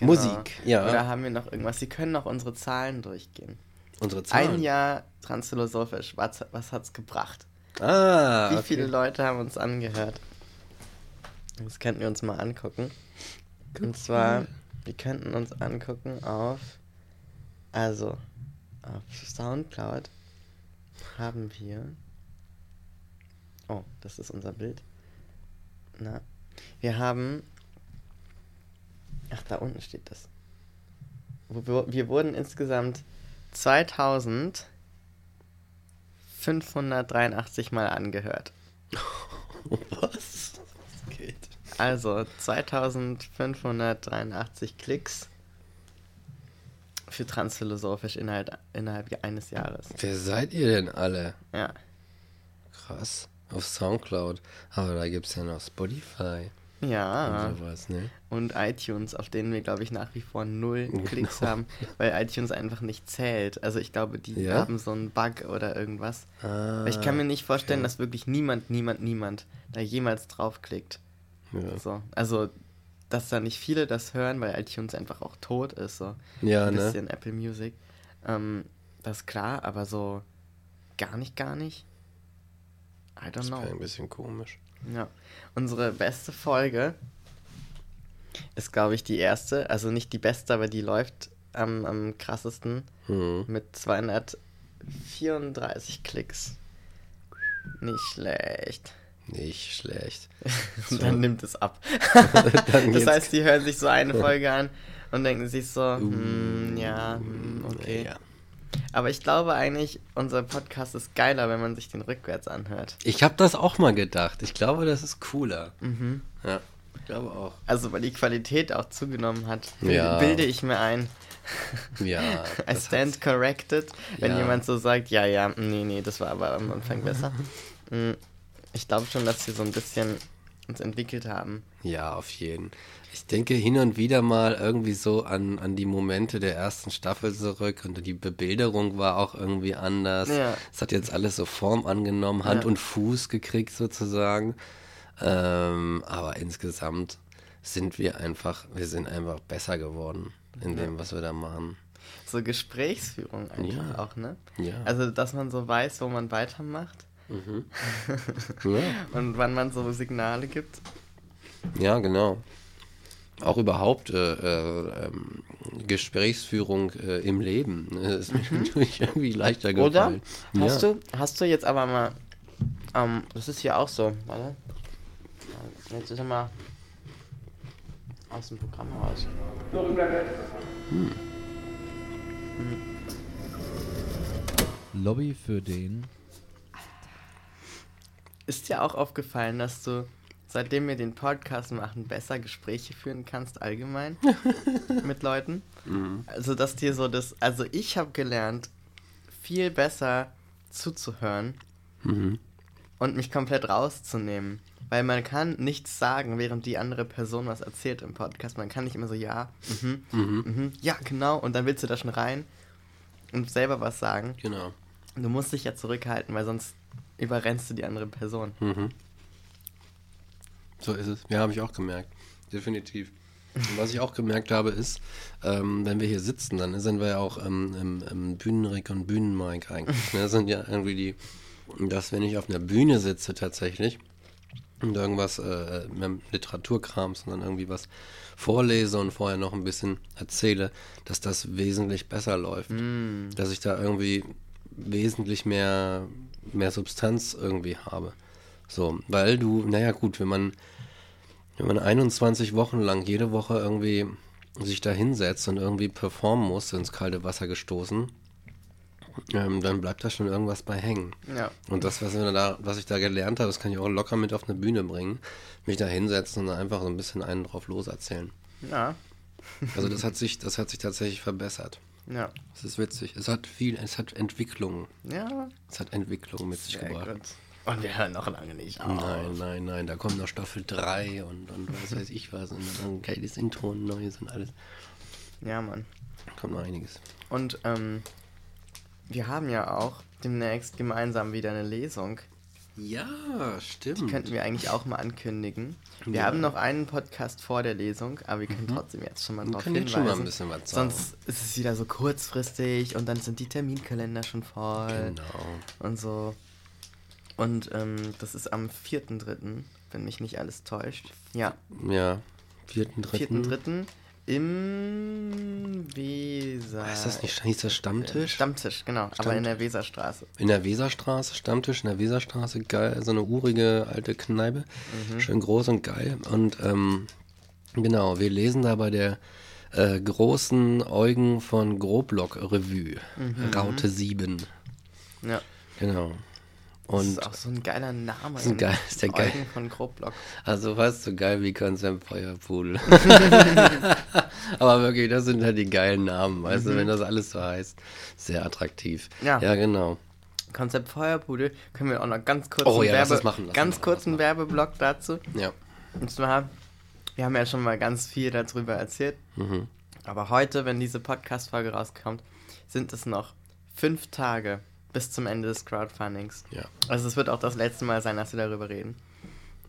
Speaker 2: Musik, ja.
Speaker 1: Oder haben wir noch irgendwas? Sie können noch unsere Zahlen durchgehen.
Speaker 2: Unsere Zahlen.
Speaker 1: Ein Jahr Transphilosophisch, was, was hat's gebracht?
Speaker 2: Ah,
Speaker 1: Wie
Speaker 2: okay.
Speaker 1: viele Leute haben uns angehört? Das könnten wir uns mal angucken. Und zwar, wir könnten uns angucken auf, also, auf Soundcloud haben wir, oh, das ist unser Bild. Na, wir haben, ach, da unten steht das. Wir, wir wurden insgesamt 2583 Mal angehört.
Speaker 2: Was? Was geht?
Speaker 1: Also 2583 Klicks für transphilosophisch innerhalb, innerhalb eines Jahres.
Speaker 2: Wer seid ihr denn alle?
Speaker 1: Ja.
Speaker 2: Krass. Auf Soundcloud. Aber da gibt es ja noch Spotify
Speaker 1: Ja.
Speaker 2: und sowas, ne?
Speaker 1: Und iTunes, auf denen wir, glaube ich, nach wie vor null
Speaker 2: Genau.
Speaker 1: Klicks haben, weil iTunes einfach nicht zählt. Also ich glaube, die
Speaker 2: Ja?
Speaker 1: haben so einen Bug oder irgendwas.
Speaker 2: Ah,
Speaker 1: ich kann mir nicht vorstellen,
Speaker 2: okay.
Speaker 1: dass wirklich niemand, niemand, niemand da jemals draufklickt.
Speaker 2: Ja,
Speaker 1: So. Also, dass da nicht viele das hören, weil iTunes einfach auch tot ist. So.
Speaker 2: ja
Speaker 1: ein
Speaker 2: ne?
Speaker 1: bisschen Apple Music. Ähm, das ist klar, aber so gar nicht, gar nicht. I don't
Speaker 2: Das
Speaker 1: know.
Speaker 2: ein bisschen komisch.
Speaker 1: Ja. Unsere beste Folge ist, glaube ich, die erste. Also nicht die beste, aber die läuft am, am krassesten
Speaker 2: Hm.
Speaker 1: mit 234 Klicks. Nicht schlecht.
Speaker 2: Nicht schlecht.
Speaker 1: Und dann nimmt es ab. Das heißt, die hören sich so eine Folge an und denken sich so, hm, ja, hm, okay.
Speaker 2: Uh, Ja.
Speaker 1: Aber ich glaube eigentlich, unser Podcast ist geiler, wenn man sich den rückwärts anhört.
Speaker 2: Ich habe das auch mal gedacht. Ich glaube, das ist cooler.
Speaker 1: Mhm.
Speaker 2: Ja, ich glaube auch.
Speaker 1: Also, weil die Qualität auch zugenommen hat,
Speaker 2: Ja.
Speaker 1: bilde ich mir ein.
Speaker 2: Ja.
Speaker 1: I stand corrected, wenn
Speaker 2: Ja.
Speaker 1: jemand so sagt, ja, ja, nee, nee, das war aber am Anfang besser. Mm, Ich glaube schon, dass wir so ein bisschen uns entwickelt haben.
Speaker 2: Ja, auf jeden. Ich denke hin und wieder mal irgendwie so an, an die Momente der ersten Staffel zurück und die Bebilderung war auch irgendwie anders.
Speaker 1: Ja.
Speaker 2: Es hat jetzt alles so Form angenommen, Hand
Speaker 1: Ja.
Speaker 2: und Fuß gekriegt sozusagen. Ähm, aber insgesamt sind wir einfach, wir sind einfach besser geworden in dem, was wir da machen.
Speaker 1: So Gesprächsführung einfach
Speaker 2: Ja.
Speaker 1: auch, ne?
Speaker 2: Ja.
Speaker 1: Also, dass man so weiß, wo man weitermacht
Speaker 2: Ja,
Speaker 1: und wann man so Signale gibt.
Speaker 2: ja genau. Auch überhaupt äh, äh, ähm, Gesprächsführung äh, im Leben. ne, ist mir natürlich irgendwie leichter
Speaker 1: Mhm. Oder? Hast,
Speaker 2: ja.
Speaker 1: du, hast du jetzt aber mal. Ähm, das ist hier auch so. Warte. Jetzt ist er mal aus dem Programm raus.
Speaker 4: Lobby für den
Speaker 1: ist dir auch aufgefallen, dass du, seitdem wir den Podcast machen, besser Gespräche führen kannst allgemein mit Leuten? Also, dass dir so das, also ich habe gelernt, viel besser zuzuhören
Speaker 2: Mhm.
Speaker 1: und mich komplett rauszunehmen. Weil man kann nichts sagen, während die andere Person was erzählt im Podcast. Man kann nicht immer so, ja, mhm, mhm, ja, genau, und dann willst du da schon rein und selber was sagen.
Speaker 2: Genau.
Speaker 1: Du musst dich ja zurückhalten, weil sonst überrennst du die andere Person.
Speaker 2: Mhm. So ist es. Ja, habe ich auch gemerkt. Definitiv. Und was ich auch gemerkt habe, ist, ähm, wenn wir hier sitzen, dann sind wir ja auch ähm, im, im Bühnenrick und Bühnenmike eigentlich. Ne? Das sind ja irgendwie die, dass wenn ich auf einer Bühne sitze tatsächlich und irgendwas äh, mit dem Literaturkram, sondern irgendwie was vorlese und vorher noch ein bisschen erzähle, dass das wesentlich besser läuft. Dass ich da irgendwie wesentlich mehr, mehr Substanz irgendwie habe. So, weil du, naja gut, wenn man, wenn man 21 Wochen lang jede Woche irgendwie sich da hinsetzt und irgendwie performen muss, ins kalte Wasser gestoßen, ähm, dann bleibt da schon irgendwas bei hängen.
Speaker 1: Ja.
Speaker 2: Und das, was, da, was ich da gelernt habe, das kann ich auch locker mit auf eine Bühne bringen, mich da hinsetzen und einfach so ein bisschen einen drauf loserzählen.
Speaker 1: Ja.
Speaker 2: Also das hat sich, das hat sich tatsächlich verbessert.
Speaker 1: Ja.
Speaker 2: Es ist witzig. Es hat viel, es hat Entwicklung.
Speaker 1: Ja.
Speaker 2: Es hat Entwicklung mit sich gebracht.
Speaker 1: gut. Und wir hören noch lange nicht auf.
Speaker 2: Nein, nein, nein, da kommt noch Staffel 3 und, und was weiß ich was und dann geiles Intro und Neues und alles.
Speaker 1: Ja, Mann.
Speaker 2: Kommt noch einiges.
Speaker 1: Und ähm, wir haben ja auch demnächst gemeinsam wieder eine Lesung.
Speaker 2: Ja, stimmt.
Speaker 1: Die könnten wir eigentlich auch mal ankündigen. Wir
Speaker 2: Ja. Mhm.
Speaker 1: haben noch einen Podcast vor der Lesung, aber wir können trotzdem jetzt schon mal
Speaker 2: Wir
Speaker 1: drauf
Speaker 2: können
Speaker 1: hinweisen.
Speaker 2: schon mal ein bisschen was sagen.
Speaker 1: Sonst ist es wieder so kurzfristig und dann sind die Terminkalender schon voll
Speaker 2: Genau.
Speaker 1: und so. Und ähm, das ist am 4.3., wenn mich nicht alles täuscht. Ja,
Speaker 2: Ja, vierten, dritten.
Speaker 1: 4.3. im Weser.
Speaker 2: Ist das nicht, hieß das Stammtisch?
Speaker 1: Stammtisch, genau. Aber in der Weserstraße.
Speaker 2: In der Weserstraße, Stammtisch in der Weserstraße, geil, so eine urige alte Kneipe, schön groß und geil. Und ähm, genau, wir lesen da bei der äh, großen Eugen von Groblock Revue, Raute 7.
Speaker 1: Ja.
Speaker 2: Genau.
Speaker 1: Das
Speaker 2: Und
Speaker 1: ist auch so ein geiler Name.
Speaker 2: ist ein geil- ist der geil.
Speaker 1: Eugen von Groblock.
Speaker 2: also fast so geil wie Konzept Feuerpudel. Aber wirklich, das sind halt die geilen Namen, weißt du, wenn das alles so heißt. Sehr attraktiv.
Speaker 1: Mhm. Ja.
Speaker 2: Ja, genau.
Speaker 1: Konzept Feuerpudel können wir auch noch ganz kurz
Speaker 2: Oh
Speaker 1: einen
Speaker 2: ja,
Speaker 1: Werbe
Speaker 2: das machen,
Speaker 1: ganz
Speaker 2: das machen,
Speaker 1: kurz
Speaker 2: lass
Speaker 1: einen
Speaker 2: machen.
Speaker 1: Werbeblock dazu.
Speaker 2: Ja.
Speaker 1: Und zwar, wir haben ja schon mal ganz viel darüber erzählt.
Speaker 2: Mhm.
Speaker 1: Aber heute, wenn diese Podcast-Folge rauskommt, sind es noch fünf Tage bis zum Ende des Crowdfundings.
Speaker 2: Ja.
Speaker 1: Also es wird auch das letzte Mal sein, dass wir darüber reden.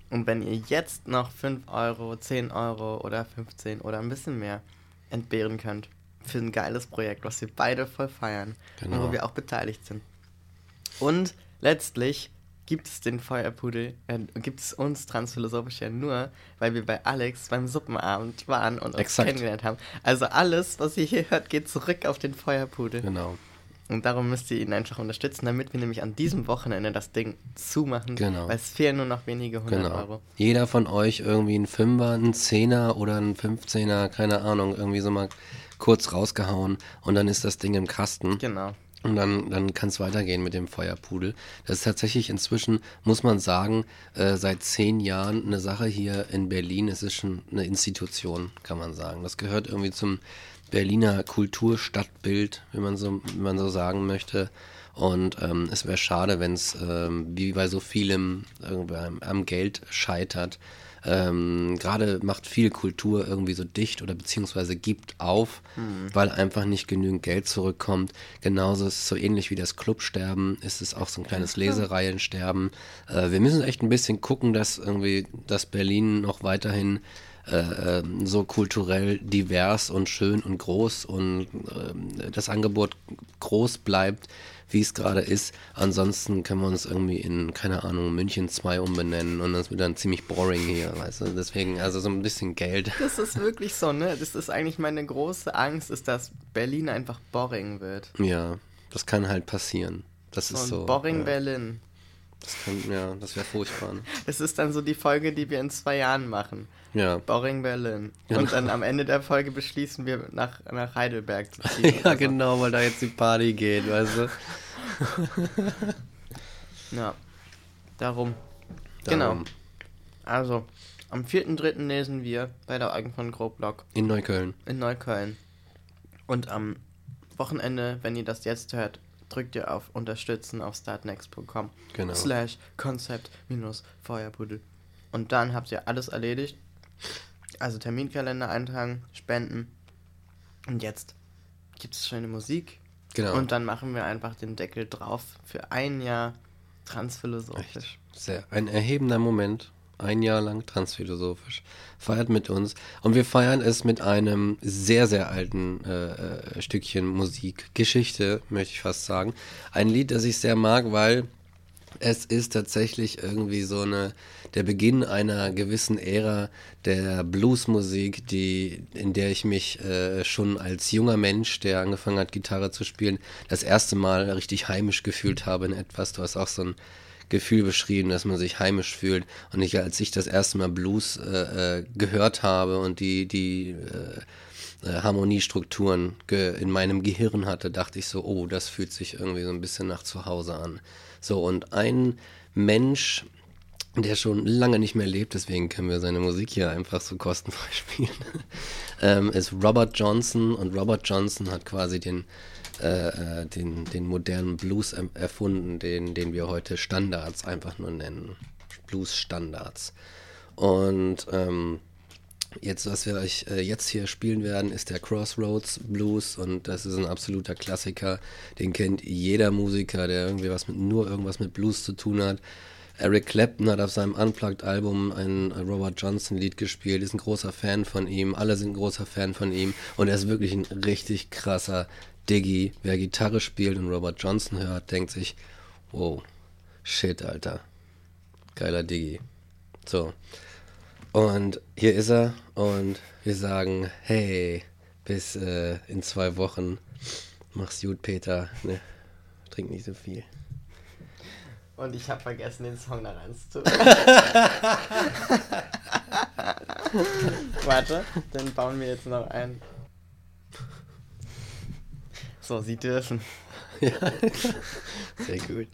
Speaker 1: Und wenn ihr jetzt noch 5 Euro, 10 Euro oder 15 oder ein bisschen mehr entbehren könnt für ein geiles Projekt, was wir beide voll feiern und
Speaker 2: Genau.
Speaker 1: wo wir auch beteiligt sind. Und letztlich gibt es den Feuerpudel, äh, gibt es uns transphilosophisch ja nur, weil wir bei Alex beim Suppenabend waren und uns
Speaker 2: Exakt.
Speaker 1: kennengelernt haben. Also alles, was ihr hier hört, geht zurück auf den Feuerpudel.
Speaker 2: Genau.
Speaker 1: Und darum müsst ihr ihn einfach unterstützen, damit wir nämlich an diesem Wochenende das Ding zumachen.
Speaker 2: Genau.
Speaker 1: Weil es fehlen nur noch wenige hundert
Speaker 2: Genau.
Speaker 1: Euro.
Speaker 2: Jeder von euch irgendwie ein Fünfer, ein Zehner oder ein Fünfzehner, keine Ahnung, irgendwie so mal kurz rausgehauen und dann ist das Ding im Kasten.
Speaker 1: Genau.
Speaker 2: Und dann, dann kann es weitergehen mit dem Feuerpudel. Das ist tatsächlich inzwischen, muss man sagen, äh, seit zehn Jahren eine Sache hier in Berlin. Es ist schon eine Institution, kann man sagen. Das gehört irgendwie zum Berliner Kulturstadtbild, wenn man so, wenn man so sagen möchte. Und ähm, es wäre schade, wenn es ähm, wie bei so vielem irgendwie am, Geld scheitert. Ähm, Gerade macht viel Kultur irgendwie so dicht oder beziehungsweise gibt auf, weil einfach nicht genügend Geld zurückkommt. Genauso ist es so ähnlich wie das Clubsterben, ist es auch so ein kleines Lesereihensterben. Äh, wir müssen echt ein bisschen gucken, dass irgendwie das Berlin noch weiterhin äh, ähm, so kulturell divers und schön und groß und ähm, das Angebot groß bleibt, wie es gerade ist. Ansonsten können wir uns irgendwie in, keine Ahnung, München 2 umbenennen und das wird dann ziemlich boring hier, weißt du. Deswegen, also so ein bisschen Geld.
Speaker 1: Das ist wirklich so, ne? Das ist eigentlich meine große Angst, ist, dass Berlin einfach boring wird.
Speaker 2: Ja, das kann halt passieren. Das ist
Speaker 1: Und
Speaker 2: so.
Speaker 1: boring
Speaker 2: ja,
Speaker 1: Berlin.
Speaker 2: Das kann, ja, das wäre furchtbar. ne?
Speaker 1: Das ist dann so die Folge, die wir in zwei Jahren machen.
Speaker 2: Ja.
Speaker 1: Boring Berlin.
Speaker 2: Genau.
Speaker 1: Und dann am Ende der Folge beschließen wir, nach, nach Heidelberg zu ziehen.
Speaker 2: ja,
Speaker 1: so.
Speaker 2: genau, weil da jetzt die Party geht, weißt du.
Speaker 1: Ja. Darum. Genau.
Speaker 2: Darum
Speaker 1: Also, am 4.3. lesen wir bei der Eugen von Groblock
Speaker 2: In Neukölln.
Speaker 1: in Neukölln. Und am Wochenende, wenn ihr das jetzt hört, drückt ihr auf Unterstützen auf startnext.com
Speaker 2: Genau.
Speaker 1: slash Konzept minus Feuerbuddel. Und dann habt ihr alles erledigt. Also Terminkalender eintragen, spenden. Und jetzt gibt es schöne Musik.
Speaker 2: Genau.
Speaker 1: Und dann machen wir einfach den Deckel drauf für ein Jahr transphilosophisch.
Speaker 2: Sehr. Ein erhebender Moment. Ein Jahr lang transphilosophisch. Feiert mit uns. Und wir feiern es mit einem sehr, sehr alten äh, äh, Stückchen Musik. Geschichte, möchte ich fast sagen. Ein Lied, das ich sehr mag, weil es ist tatsächlich irgendwie so eine, der Beginn einer gewissen Ära der Bluesmusik, die, in der ich mich äh, schon als junger Mensch, der angefangen hat, Gitarre zu spielen, das erste Mal richtig heimisch gefühlt habe in etwas. Du hast auch so ein Gefühl beschrieben, dass man sich heimisch fühlt. Und ich, als ich das erste Mal Blues äh, äh, gehört habe und die, die äh, äh, Harmoniestrukturen in meinem Gehirn hatte, dachte ich so, oh, das fühlt sich irgendwie so ein bisschen nach zu Hause an. So, und ein Mensch, der schon lange nicht mehr lebt, deswegen können wir seine Musik hier einfach so kostenfrei spielen, ähm, ist Robert Johnson. Und Robert Johnson hat quasi den, äh, äh, den, den modernen Blues erfunden, den, den wir heute Standards einfach nur nennen. Blues-Standards. Und ähm, Jetzt, was wir euch äh, jetzt hier spielen werden, ist der Crossroads Blues und das ist ein absoluter Klassiker. Den kennt jeder Musiker, der irgendwie was mit nur irgendwas mit Blues zu tun hat. Eric Clapton hat auf seinem Unplugged-Album ein Robert Johnson-Lied gespielt, ist ein großer Fan von ihm, alle sind ein großer Fan von ihm und er ist wirklich ein richtig krasser Diggy. Wer Gitarre spielt und Robert Johnson hört, denkt sich, wow, shit, Alter. Geiler Diggy. So. Und hier ist er und wir sagen, hey, bis äh, in zwei Wochen. Mach's gut, Peter. Ne? Trink nicht so viel.
Speaker 1: Und ich habe vergessen, den Song da reinzutun. Warte, den bauen wir jetzt noch ein. So, Sie dürfen.
Speaker 2: Sehr gut.